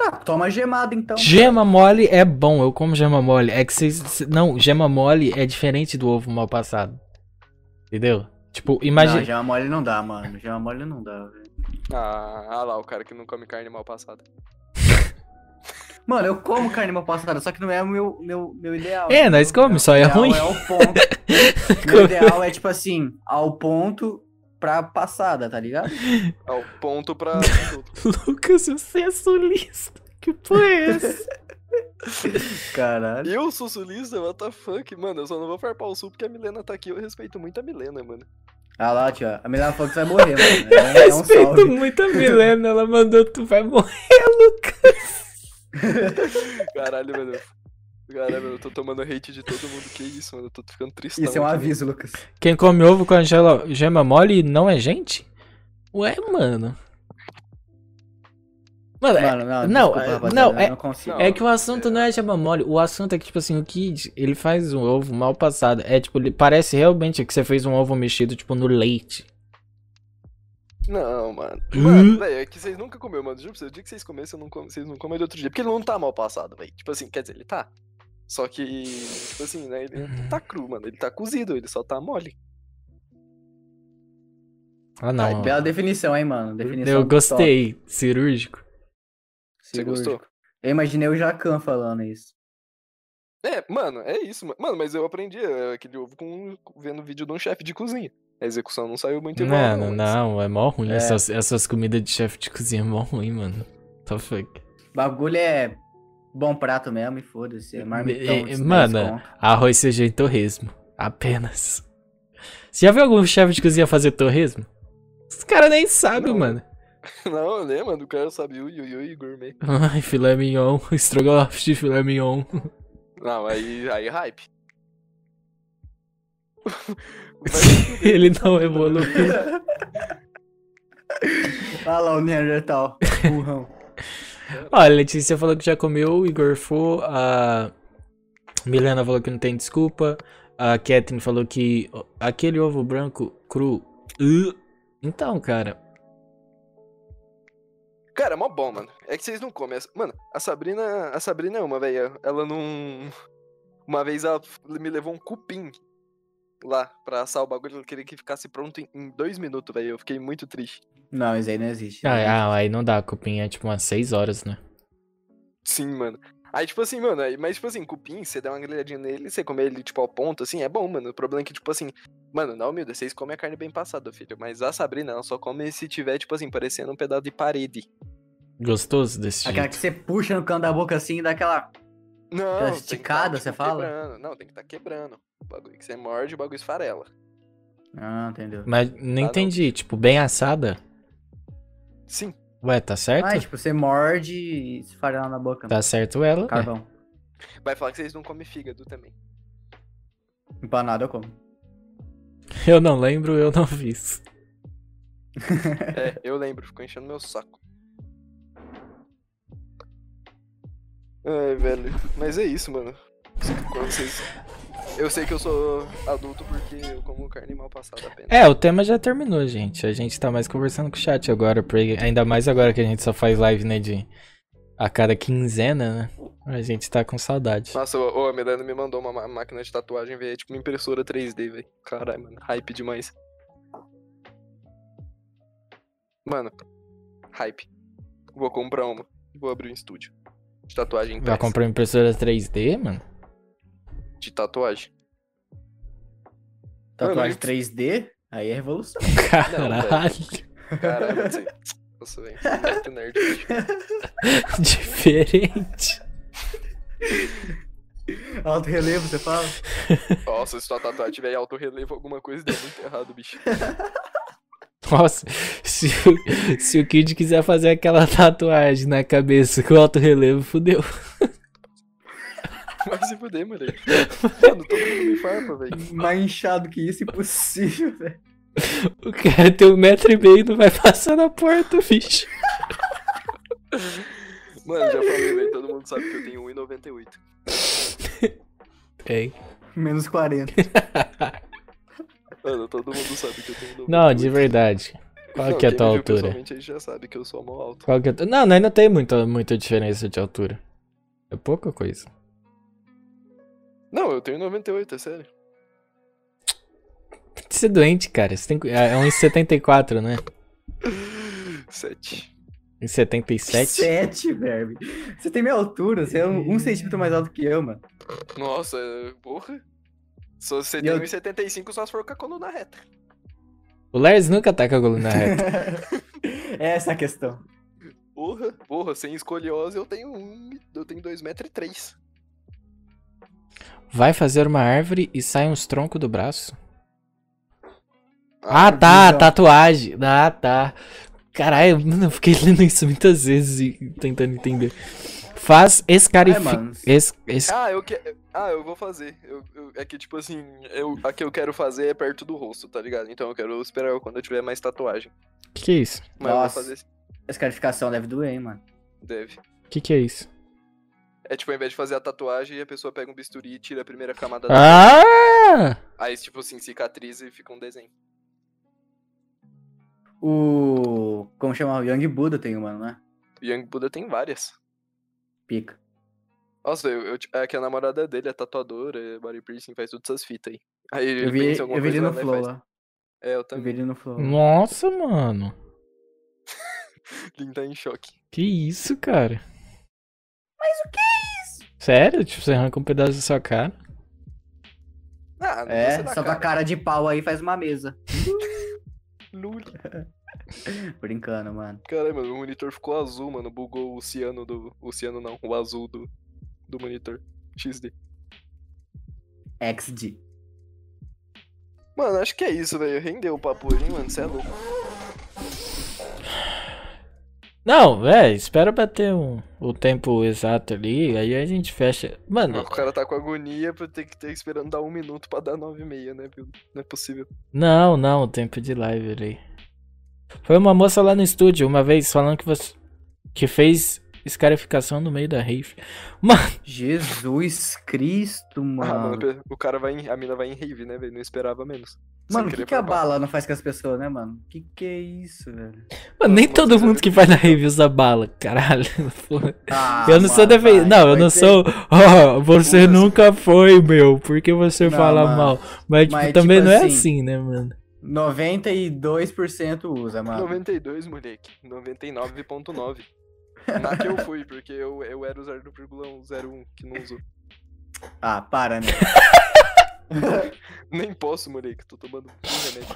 Ah, toma gemado então. Gema mole é bom, eu como gema mole. É que vocês. cê- Não, gema mole é diferente do ovo mal passado. Entendeu? Tipo, Não, imagina. gema mole não dá, mano. Gema mole não dá, velho. Ah, ah lá, o cara que não come carne mal passada. Mano, eu como carne mal passada, só que não é o meu, meu, meu ideal. É, nós entendeu? come, só é ruim. É o ponto. meu ideal é tipo assim, ao ponto pra passada, tá ligado? É o ponto pra. Lucas, você é sulista. Que porra é essa? Caralho. eu sou sulista, what the fuck, mano. Eu só não vou farpar o sul porque a Milena tá aqui. Eu respeito muito a Milena, mano. Ah lá, tio, a Milena falou que você vai morrer, mano. É, é um Respeito salve. muito a Milena, ela mandou tu vai morrer, Lucas. Caralho, mano. Caralho, mano, eu tô tomando hate de todo mundo. Que isso, mano. Eu tô ficando triste. Isso é um aviso, Lucas. Quem come ovo com a gema mole não é gente? Ué, mano. Mano, é- Mano, não, não, desculpa, é- não, é- não consigo. É que o assunto não é gema mole, o assunto é que, tipo assim, o Kid, ele faz um ovo mal passado. É tipo, ele parece realmente que você fez um ovo mexido, tipo, no leite. Não, mano. Hum? Mano, velho, é que vocês nunca comeram, mano. Juro pra vocês, o dia que vocês comerem, vocês não, comem, vocês não comem de outro dia. Porque ele não tá mal passado, velho. Tipo assim, quer dizer, ele tá. Só que, tipo assim, né? Ele não tá cru, mano. Ele tá cozido, ele só tá mole. Ah, não. Ai, bela definição, hein, mano. Definição Eu top. gostei. Cirúrgico. Você gostou? Eu imaginei o Jacan falando isso. É, mano, é isso, mano. Mas eu aprendi é, aquele ovo com, vendo vídeo de um chefe de cozinha. A execução não saiu muito igual. Mano, mas- não, é mó ruim. É. Essas, essas comidas de chefe de cozinha é mó ruim, mano. Tá fuck. Bagulho é bom prato mesmo e foda-se. É marmitão. E- e- de 10 mano, conto. Arroz, feijão e torresmo. Apenas. Você já viu algum chefe de cozinha fazer torresmo? Os caras nem sabem, Não. mano. Não, eu lembro, mano. O cara sabe o Yuyui gourmet. Ai, filé mignon. Estrogonofe de filé mignon. Não, aí, aí hype. Se fuder, Ele não evoluiu. Olha lá o Neandertal. Burrão. Olha, a Letícia falou que já comeu, o Igor foi, a Milena falou que não tem desculpa, a Catherine falou que aquele ovo branco cru. uh. Então, cara, Cara, é mó bom, mano. É que vocês não comem. essa- Mano, a Sabrina. A Sabrina é uma, velho. Ela não. Uma vez ela me levou um cupim lá pra assar o bagulho. Ela queria que ficasse pronto em, dois minutos, velho. Eu fiquei muito triste. Não, isso aí não existe. ah, ah, aí não dá, cupim é tipo umas 6 horas, né? Sim, mano. Aí, tipo assim, mano, aí, mas, tipo assim, cupim, você dá uma grelhadinha nele, você comer ele, tipo, ao ponto, assim, é bom, mano. O problema é que, tipo assim, mano, não, humilde, vocês comem a carne bem passada, filho. Mas a Sabrina, ela só come se tiver, tipo assim, parecendo um pedaço de parede. Gostoso desse Aquela jeito. que você puxa no canto da boca assim e dá aquela. Não, Aquela tem que esticada, tá, você tipo, fala? Quebrando. Não, tem que tá quebrando. O bagulho que você morde, o bagulho esfarela. Ah, entendeu. Mas não não. entendi, tipo, bem assada? Sim. Ué, tá certo? Ah, tipo, você morde e esfarela na boca. Tá certo ela. é. Carvão. Vai falar que vocês não comem fígado também. Empanado eu como. Eu não lembro, eu não fiz. É, eu lembro, ficou enchendo meu saco. Ai, velho. Mas é isso, mano. Quando vocês... Eu sei que eu sou adulto porque eu como carne mal passada apenas. É, o tema já terminou, gente. A gente tá mais conversando com o chat agora, porque ainda mais agora que a gente só faz live, né, de, a cada quinzena, né? A gente tá com saudade. Nossa, ô, ô, a Milena me mandou uma ma- máquina de tatuagem, velho. É tipo uma impressora 3D, velho. Caralho, mano. Hype demais. Mano, hype. Vou comprar uma. Vou abrir um estúdio. De tatuagem Vai comprar uma impressora 3D, mano? De tatuagem. Tatuagem Mano, 3D, aí é revolução. Caralho. Caralho, você... Nossa, velho. É nerd. Diferente. Alto relevo, você fala? Nossa, se sua tatuagem tiver alto relevo, alguma coisa deu muito errado, bicho. Nossa, se, o- se o Kid quiser fazer aquela tatuagem na cabeça com alto relevo, fudeu. Vai se fuder, moleque. Mano, todo mundo me farpa, velho. Mais inchado que isso, impossível, velho. O cara tem um metro e meio e não vai passar na porta, bicho. Mano, já falei, velho. Todo mundo sabe que eu tenho 1,98. Tem. Menos 40. Mano, todo mundo sabe que eu tenho 1,98. Não, de verdade. Qual Não, que é a tua altura? Pessoalmente, aí já sabe que eu sou mó alto. Qual que é a. Não, não, ainda tem muita, muita diferença de altura. É pouca coisa. Não, eu tenho 98, é sério. Você é doente, cara. Você tem... É 1,74, né? 7. 1,77? 7, velho. Você tem minha altura, você é um, um centímetro mais alto que eu, mano. Nossa, porra. Se você E tem eu- 1,75 só se for com a coluna reta. O Lars nunca tá com a coluna reta. Essa é a questão. Porra, porra, sem escoliose eu tenho um, eu tenho 2 metros e 3. Vai fazer uma árvore e sai uns troncos do braço. Ah, tá, visão. tatuagem. Ah, tá. Caralho, mano, eu fiquei lendo isso muitas vezes e tentando entender. Faz É, escarificar. mano. Es, es... Ah, eu que... ah, eu vou fazer. Eu, eu- é que, tipo assim, eu, a que eu quero fazer é perto do rosto, tá ligado? Então eu quero esperar quando eu tiver mais tatuagem. Que que é isso? Mas eu vou Nossa. fazer. Essa carificação deve doer, hein, mano. Deve. Que que é isso? É tipo, ao invés de fazer a tatuagem, a pessoa pega um bisturi e tira a primeira camada da Ah! Aí, tipo assim, cicatriza e fica um desenho. O. Como chama? O Young Buddha tem uma, não é? Young Buddha tem várias. Pica. Nossa, eu, eu, é que a namorada dele é tatuadora, é body piercing, faz todas essas fitas aí. Aí ele Eu vi, pensa alguma eu vi ele coisa, no ela Flow faz. lá. É, eu Eu vi também. ele no Flow. Nossa, mano. Lin tá em choque. Que isso, cara? Mas o que é isso? Sério? Tipo, você arranca um pedaço da sua cara? Ah, não É, só tua cara de pau aí faz uma mesa. Lul. Brincando, mano. Caralho, mano, o monitor ficou azul, mano. Bugou o ciano do. O ciano não, o azul do, do monitor. XD. XD. Mano, acho que é isso, velho. Rendeu o papo hoje, hein, mano. Você é louco. Não, velho, espera bater um, o tempo exato ali, aí a gente fecha. Mano, O cara tá com agonia pra ter que ter esperando dar um minuto pra dar nove e meia, né? Não é possível. não, não, o tempo de live ali. Foi uma moça lá no estúdio uma vez falando que você. que fez escarificação no meio da rave. Mano, Jesus Cristo, Ah, mano. mano, o cara vai em, a mina vai em rave, né, velho? Não esperava menos. Mano, o que, que a bala não faz com as pessoas, né, mano? Que que é isso, velho? mano, nem todo mundo que vai na rave usa bala, caralho. Ah, eu não sou mano, defensor. vai, Não, eu não ter- sou. Ó, você nunca foi, meu. Por que você Não, fala mano. mal? Mas, tipo, Mas, também tipo não é assim, assim, né, mano? 92% usa, mano. 92, moleque. 99.9. Na que eu fui, porque eu, eu era o 0,01 que não usou. Ah, para, né? Nem posso, moleque. Tô tomando um remédio.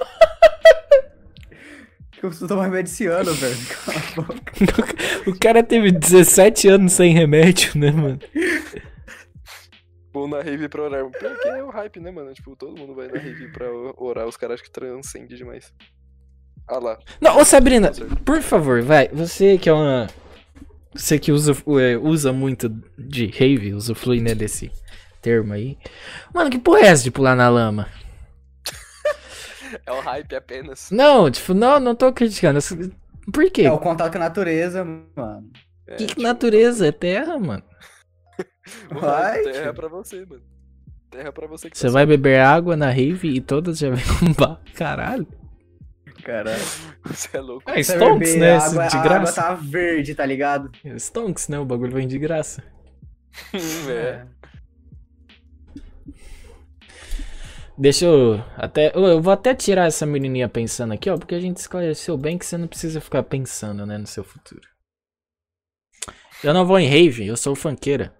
Eu preciso tomar remédio esse ano, velho. Cala a boca. O cara teve 17 anos sem remédio, né, mano? Vou na rave pra orar. Porque é o hype, né, mano? Tipo, todo mundo vai na rave pra orar. Os caras acham que transcende demais. Ah lá. Não, ô Sabrina, por favor, vai. Você que é uma. Você que usa, é, usa muito de rave, usufrui, né, desse termo aí. Mano, que porra é essa de pular na lama? É o hype apenas. Não, tipo, não, não tô criticando. Por quê? É o contato com a natureza, mano. É, Que, que tipo, natureza? É terra, mano. o Vai, terra é pra você, mano. Terra é pra você que Você tá vai beber água na rave e todas já vêm com. Caralho. Caralho. Você é louco. É, Stonks, né? a água, de a água graça. tá verde, tá ligado? Stonks, né? O bagulho vem de graça. é. Deixa eu até. Eu vou até tirar essa menininha pensando aqui, ó, porque a gente esclareceu bem que você não precisa ficar pensando, né, no seu futuro. Eu não vou em rave, eu sou funkeira.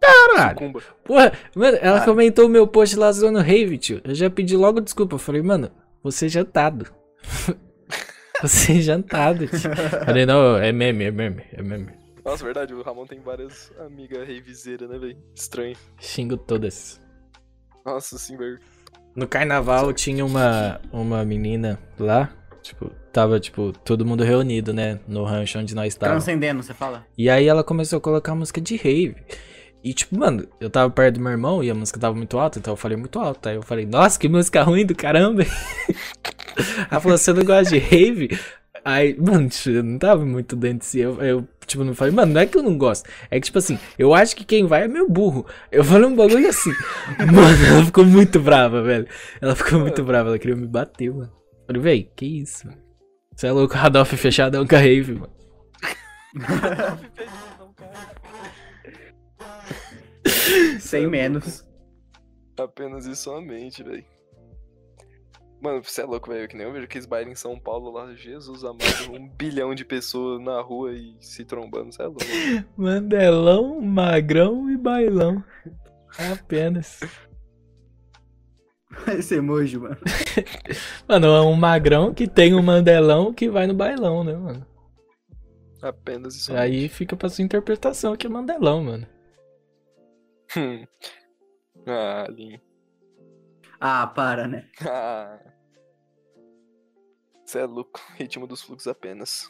Caralho! Porra, mano, ela Ah. comentou o meu post lá zoando rave, tio. Eu já pedi logo desculpa. Eu falei, mano, você é jantado. você é jantado. Falei, não, é meme, é meme, é meme. Nossa, verdade, o Ramon tem várias amigas reviseiras, né, velho? Estranho. Xingo todas. Nossa, sim, velho. No carnaval tinha uma, uma menina lá, tipo, tava, tipo, todo mundo reunido, né, no rancho onde nós estávamos. Transcendendo, você fala? E aí ela começou a colocar música de rave. E tipo, mano, eu tava perto do meu irmão e a música tava muito alta, então eu falei muito alto. Aí eu falei, nossa, que música ruim do caramba. Ela falou, você não gosta de rave? Aí, mano, tipo, eu não tava muito dentro de si. Eu, eu, tipo, não falei, mano, não é que eu não gosto. É que, tipo assim, eu acho que quem vai é meu burro. Eu falei um bagulho assim. Mano, ela ficou muito brava, velho. Ela ficou muito brava, ela queria me bater, mano. Eu falei, véi, que isso? Você é louco, Radolf fechadão com a rave, mano. Sem menos. Apenas e somente, velho. Mano, você é louco, velho. Que nem eu vejo aqueles bailes em São Paulo lá. Jesus amado, um bilhão de pessoas na rua e se trombando. Você é louco. Mandelão, magrão e bailão. Apenas. Esse emoji, mano. Mano, é um magrão que tem um mandelão que vai no bailão, né, mano? Apenas e somente. Aí fica pra sua interpretação que é mandelão, mano. Hum. ah, Lin. Ah, para, né? Ah. Você é louco. Ritmo dos fluxos apenas.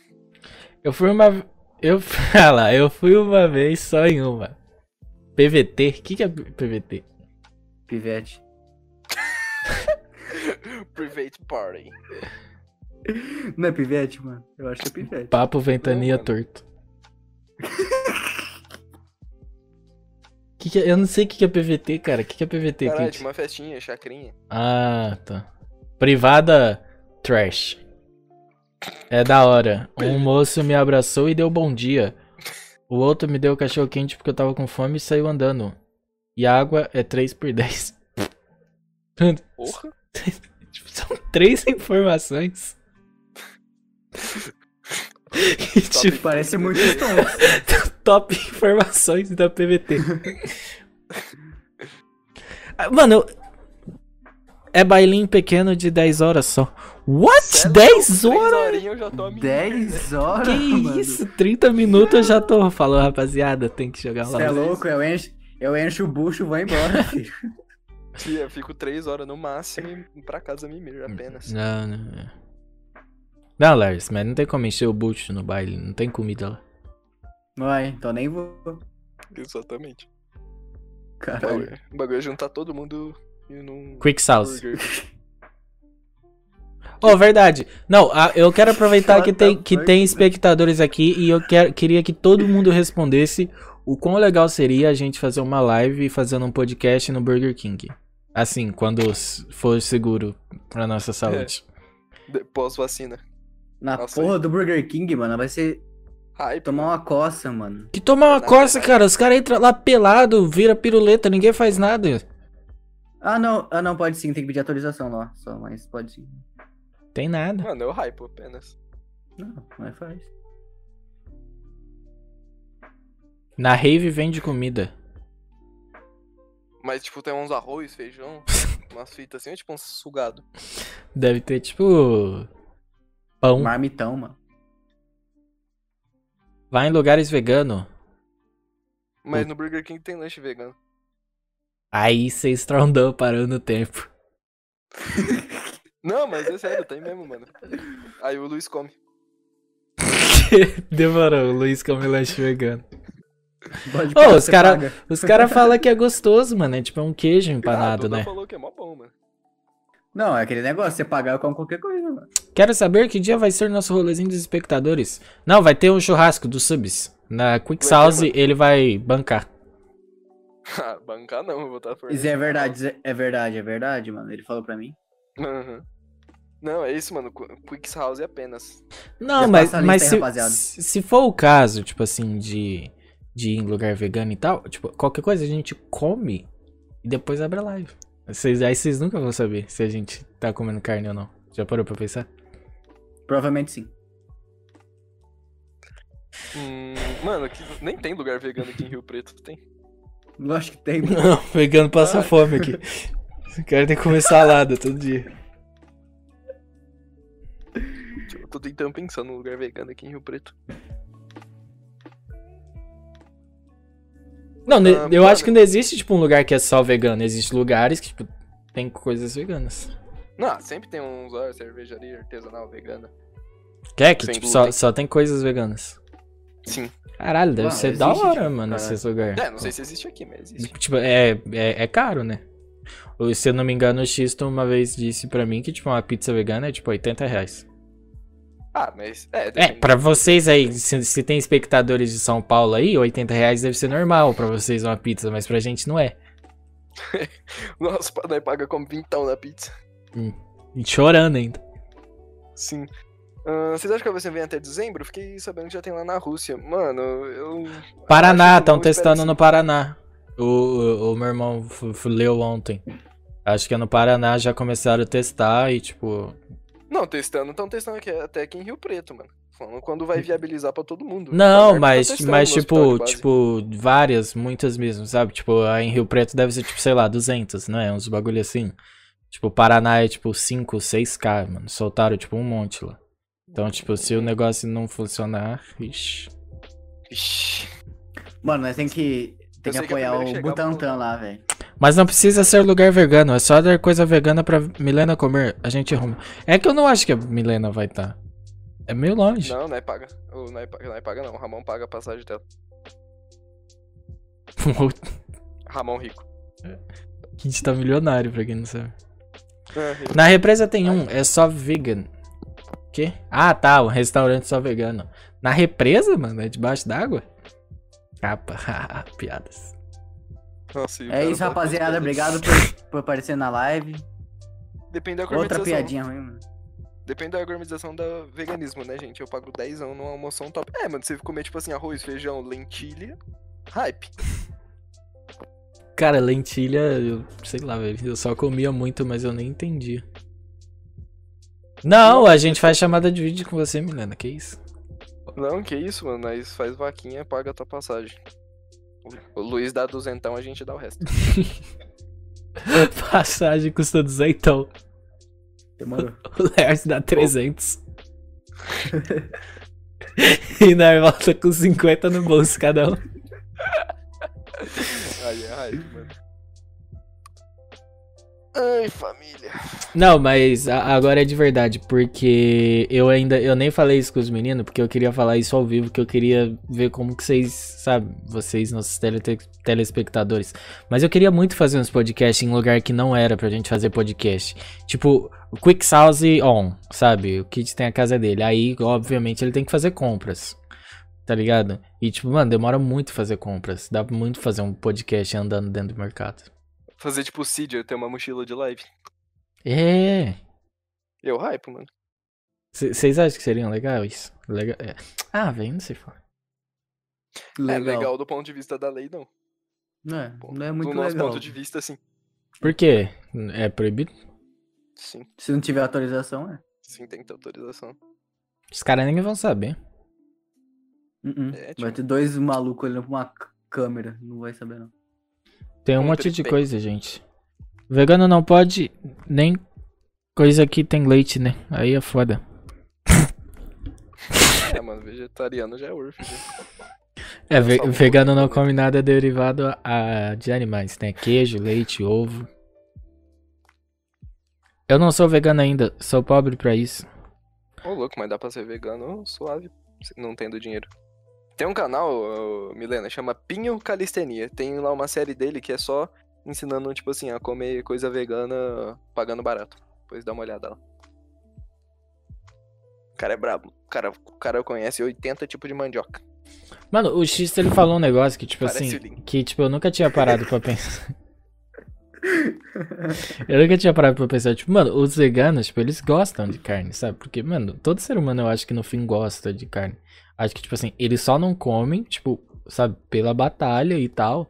Eu fui uma. Eu. Ah lá, eu fui uma vez só em uma. PVT? O que, que é PVT? Pivete. Private Party. Não é pivete, mano? Eu acho que é pivete. Papo ventania Não, torto. Que que é- Eu não sei o que, que é PVT, cara. O que, que é PVT? Caralho, tinha uma festinha, chacrinha. Ah, tá. Privada trash. É da hora. Um moço me abraçou e deu bom dia. O outro me deu cachorro quente porque eu tava com fome e saiu andando. E a água é 3 por 10. Porra. Tipo, São três informações. E, tipo, Parece muito top informações da PVT. Ah, Mano, eu- é bailinho pequeno de 10 horas só. What? 10 horas? eu já tô a mim. 10 horas, Que mano. isso? 30 minutos eu já tô. Falou, rapaziada, tem que jogar Você é lá. louco? Eu encho, eu encho o bucho e vou embora, filho. Tia, eu fico três horas no máximo e pra casa mimir apenas. Não, não. Não, Lars, mas não tem como encher o bucho no baile, não tem comida lá. Vai, então nem vou. Exatamente. O Caralho. bagulho- O bagulho é juntar todo mundo e num. Quick Sauce. Oh, verdade. Não, a- eu quero aproveitar What que the tem, que tem espectadores aqui e eu quero, queria que todo mundo respondesse o quão legal seria a gente fazer uma live fazendo um podcast no Burger King. Assim, quando for seguro pra nossa saúde. De- Pós-vacina. Na Nossa, porra do Burger King, mano, vai ser Hype. tomar uma coça, mano. Que tomar uma coça, cara. Os caras entram lá pelado, vira piruleta, ninguém faz nada. Ah, não, ah, não, pode sim, tem que pedir atualização lá, só, mas pode sim. Tem nada. Mano, eu hype apenas. Não, mas faz. Na rave vende comida. Mas, tipo, tem uns arroz, feijão, umas fitas assim, é tipo um sugado. Deve ter, tipo. Pão. Marmitão, mano. Vai em lugares vegano. Mas no Burger King tem lanche vegano. Aí você estrondou parando o tempo. Não, mas é sério, tem mesmo, mano. Aí o Luiz come. Demorou, o Luiz come lanche vegano. Ô, os cara- paga. Os caras falam que é gostoso, mano. É tipo um queijo ah, empanado, Duda né? falou que é mó bom, mano. Não, é aquele negócio, você pagar, eu como qualquer coisa, mano. Quero saber que dia vai ser nosso rolezinho dos espectadores. Não, vai ter um churrasco dos subs. Na Quick mano. ele vai bancar. Ah, bancar não, eu vou estar Isso é verdade, isso é- é verdade, é verdade, mano. Ele falou pra mim. Uhum. Não, é isso, mano. Qu- Quicks House apenas. Não, Já mas, mas se se for o caso, tipo assim, de, de ir em lugar vegano e tal, tipo, qualquer coisa a gente come e depois abre a live. Vocês, aí vocês nunca vão saber se a gente tá comendo carne ou não. Já parou pra pensar? Provavelmente sim. Hum, mano, aqui nem tem lugar vegano aqui em Rio Preto, tem? Lógico que tem. Não, vegano passa Ah. fome aqui. O cara tem que comer salada todo dia. Tipo, Eu tô tentando pensar num lugar vegano aqui em Rio Preto. Não, Ah, eu mano. acho que não existe, tipo, um lugar que é só vegano. Existem lugares que, tipo, tem coisas veganas. Não, sempre tem uns, ó, cervejaria artesanal vegana. Quer que, Sem tipo, só, glúten. só tem coisas veganas. Sim. Caralho, deve Ah, ser da hora, mano, caralho. esse lugar. É, não sei se existe aqui, mas existe. Tipo, é, é, é caro, né? Se eu não me engano, o Xisto uma vez disse pra mim que, tipo, uma pizza vegana é, tipo, 80 reais. Ah, mas. É, É, pra vocês aí, se, se tem espectadores de São Paulo aí, 80 reais deve ser normal pra vocês uma pizza, mas pra gente não é. Nossa, nós paga como vintão na pizza. E chorando ainda. Sim. Ah, vocês acham que a vem até dezembro? Fiquei sabendo que já tem lá na Rússia. Mano, eu. Paraná, estão testando assim. no Paraná. O, o, o meu irmão leu ontem. Acho que é no Paraná já começaram a testar e, tipo. Não, testando, estão testando aqui, até aqui em Rio Preto, mano. Falando quando vai viabilizar pra todo mundo. Não, Tá mas, testando mas tipo, tipo, várias, muitas mesmo, sabe? Tipo, em Rio Preto deve ser, tipo, sei lá, 200, não é? Uns bagulho assim. Tipo, Paraná é, tipo, 5, 6k, mano. Soltaram, tipo, um monte lá. Então, tipo, se o negócio não funcionar, ixi. Ixi. Mano, nós tem que, tem que a apoiar que o Butantan lá, velho. Mas não precisa ser lugar vegano, é só dar coisa vegana pra Milena comer. A gente arruma. É que eu não acho que a Milena vai estar. É meio longe. Não, não é paga. O não é paga, não é paga, não. O Ramon paga a passagem dela. Ramon rico. a gente tá milionário, pra quem não sabe. Rico. Na represa tem um, é só vegan. Quê? Ah, tá, um restaurante só vegano. Na represa, mano? É debaixo d'água? Capa, piadas. Nossa, É isso, fala rapaziada. Obrigado por, por aparecer na live. Depende da Outra piadinha ruim, mano. Depende da gourmetização da veganismo, né, gente? Eu pago 10 numa almoção top. É, mano, você comer, tipo assim, arroz, feijão, lentilha, hype. Cara, lentilha, eu sei lá, velho. Eu só comia muito, mas eu nem entendia. Não, a gente faz chamada de vídeo com você, Milena. Que isso? Não, que isso, mano. Nós faz vaquinha, paga a tua passagem. O Luiz dá duzentão, a gente dá o resto. Passagem custa duzentão. Demorou. O Lers dá 300. e nós volta com 50 no bolso cada um. Hype, mano. Ai, família. Não, mas agora é de verdade, porque eu ainda eu nem falei isso com os meninos, porque eu queria falar isso ao vivo, que eu queria ver como que vocês, sabe, vocês, nossos tele telespectadores. Mas eu queria muito fazer uns podcasts em lugar que não era pra gente fazer podcast. Tipo, Quick House On, sabe? O Kid tem a casa dele. Aí, obviamente, ele tem que fazer compras. Tá ligado? E tipo, mano, demora muito fazer compras. Dá muito fazer um podcast andando dentro do mercado. Fazer tipo o Cid, eu ter uma mochila de live. É. Eu hype, mano. Vocês acham que seriam legal isso? Legal. é. Ah, velho, não sei falar. É legal do ponto de vista da lei, não. Não é, Pô, não é muito do nosso legal. ponto de vista, sim. Por quê? É proibido? Sim, Se não tiver autorização, é. sim, tem que ter autorização. Os caras nem vão saber. Uh-uh. É, Vai tipo- ter dois malucos olhando pra uma câmera. Não vai saber, não. Tem um Um monte de tripé. coisa, gente. Vegano não pode nem coisa que tem leite, né? Aí é foda. É, mano, vegetariano já é urf. É, ve- vegano não né? come nada derivado a, a- de animais, né? Queijo, leite, ovo. Eu não sou vegano ainda, sou pobre pra isso. Ô, louco, mas dá pra ser vegano suave, não tendo dinheiro. Tem um canal, Milena, chama Pinho Calistenia. Tem lá uma série dele que é só ensinando, tipo assim, a comer coisa vegana pagando barato. Depois dá uma olhada lá. O cara é brabo. O cara, o cara conhece 80 tipos de mandioca. Mano, o X ele falou um negócio que, tipo Parece assim, que tipo, eu nunca tinha parado pra pensar. Eu nunca tinha parado pra pensar, tipo, mano, os veganos, tipo, eles gostam de carne, sabe? Porque, mano, todo ser humano eu acho que no fim gosta de carne. Acho que, tipo assim, eles só não comem, tipo, sabe, pela batalha e tal.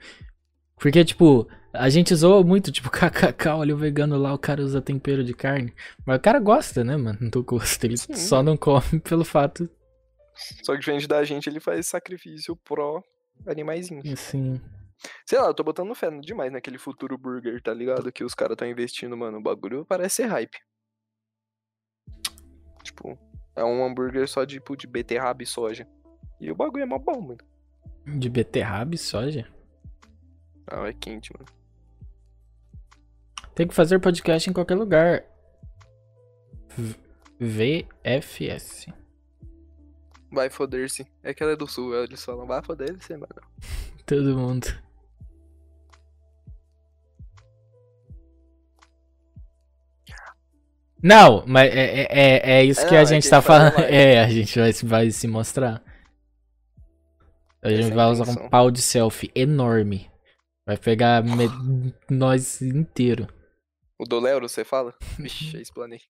Porque, tipo, a gente zoa muito, tipo, kkk, olha o vegano lá, o cara usa tempero de carne. Mas o cara gosta, né, mano, do gosto. Ele Sim. só não come pelo fato, Só que diferente da gente, ele faz sacrifício pró animaizinho. assim. Sei lá, eu tô botando fé demais naquele futuro burger, tá ligado? Que os caras tão investindo, mano. O bagulho parece ser hype. Tipo, é um hambúrguer só de, tipo, de beterraba e soja. E o bagulho é mó bom, mano. De beterraba e soja. Ah, é quente, mano. Tem que fazer podcast em qualquer lugar. V- VFS. Vai foder-se. É que ela é do sul, eles falam, vai foder-se, mano. Todo mundo. Não, mas é, é, é- é isso É, que não, a é gente que tá falando. É, a gente vai, se- vai se mostrar. A Essa gente é a vai usar um intenção. pau de selfie enorme. Vai pegar me- nós inteiro. O do Lero, você fala? Vixe, é explanei.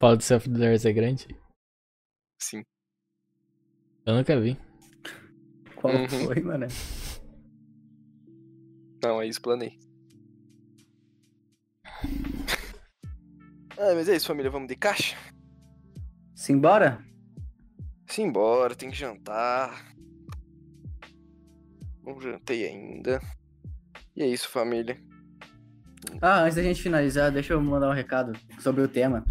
Pau de selfie do Lars é grande? Sim. Eu nunca vi. Qual Uhum. foi, mano? Não, aí explanei. Ah, mas é isso, família. Vamos de caixa? Simbora? Simbora, tem que jantar. Não jantei ainda. E é isso, família. Ah, antes da gente finalizar, deixa eu mandar um recado sobre o tema.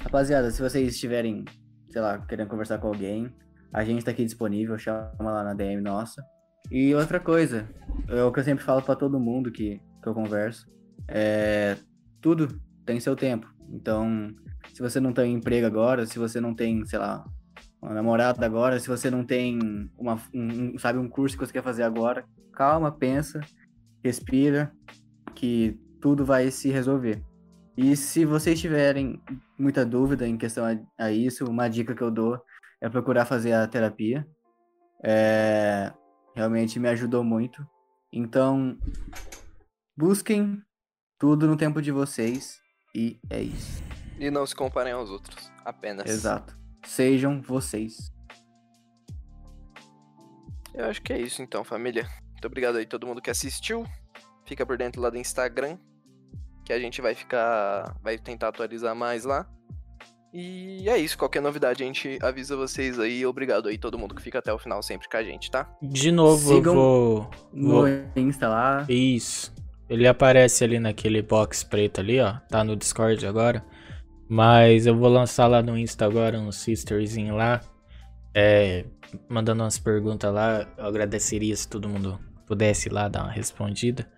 Rapaziada, se vocês estiverem, sei lá, querendo conversar com alguém, a gente tá aqui disponível, chama lá na DM nossa. E outra coisa, é o que eu sempre falo pra todo mundo que, que eu converso, é tudo tem seu tempo. Então, se você não tem emprego agora, se você não tem, sei lá, uma namorada agora, se você não tem uma, um, sabe, um curso que você quer fazer agora, calma, pensa, respira, que tudo vai se resolver. E se vocês tiverem muita dúvida em questão a, a isso, uma dica que eu dou é procurar fazer a terapia. É, realmente me ajudou muito. Então, busquem tudo no tempo de vocês e é isso. E não se comparem aos outros. Apenas. Exato. Sejam vocês. Eu acho que é isso então, família. Muito obrigado aí todo mundo que assistiu. Fica por dentro lá do Instagram. Que a gente vai ficar. Vai tentar atualizar mais lá. E é isso. Qualquer novidade a gente avisa vocês aí. Obrigado aí todo mundo que fica até o final sempre com a gente, tá? De novo, Sigam eu vou. No vou- Insta lá. Isso. Ele aparece ali naquele box preto ali, ó. Tá no Discord agora. Mas eu vou lançar lá no Insta agora um sisterzinho lá. É, mandando umas perguntas lá. Eu agradeceria se todo mundo pudesse lá dar uma respondida.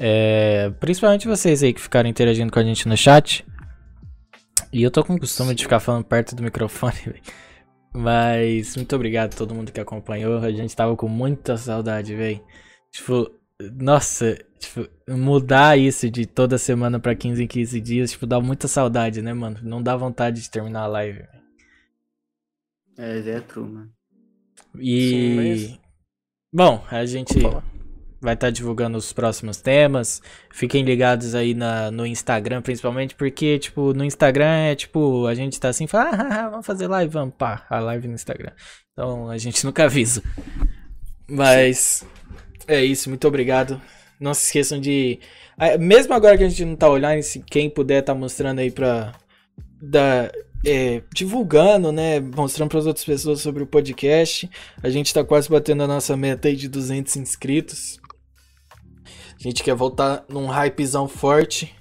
É, principalmente vocês aí que ficaram interagindo com a gente no chat. E eu tô com o costume de ficar falando perto do microfone, velho. Mas muito obrigado a todo mundo que acompanhou. A gente tava com muita saudade, velho. Tipo, nossa, tipo, mudar isso de toda semana pra 15 em 15 dias, tipo, dá muita saudade, né, mano? Não dá vontade de terminar a live. É, é true, mano. E. Sim, mas- Bom, a gente vai estar divulgando os próximos temas. Fiquem ligados aí na, no Instagram, principalmente, porque, tipo, no Instagram é tipo, a gente tá assim, fala, ah, ah, vamos fazer live, vamos, pá, a live no Instagram. Então a gente nunca avisa. Mas é isso, muito obrigado. Não se esqueçam de. ah, Mesmo agora que a gente não tá online, se quem puder tá mostrando aí pra. Da, é, divulgando, né? Mostrando para as outras pessoas sobre o podcast. A gente tá quase batendo a nossa meta aí de 200 inscritos. A gente quer voltar num hypezão forte.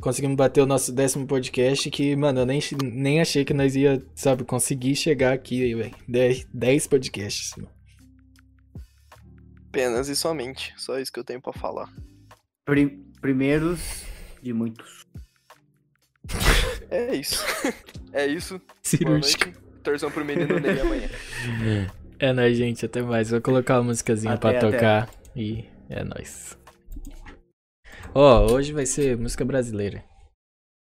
Conseguimos bater o nosso décimo podcast. Que, mano, eu nem, nem achei que nós ia, sabe, conseguir chegar aqui, velho. 10, 10 podcasts, mano. Apenas e somente. Só isso que eu tenho pra falar. Pri- primeiros de muitos. É isso. é isso. Cirúrgica. noite. Torçam pro menino Ney amanhã. É nóis, gente. Até mais. Vou colocar uma musicazinha Até, pra até. tocar. E é nóis. Ó, hoje vai ser música brasileira.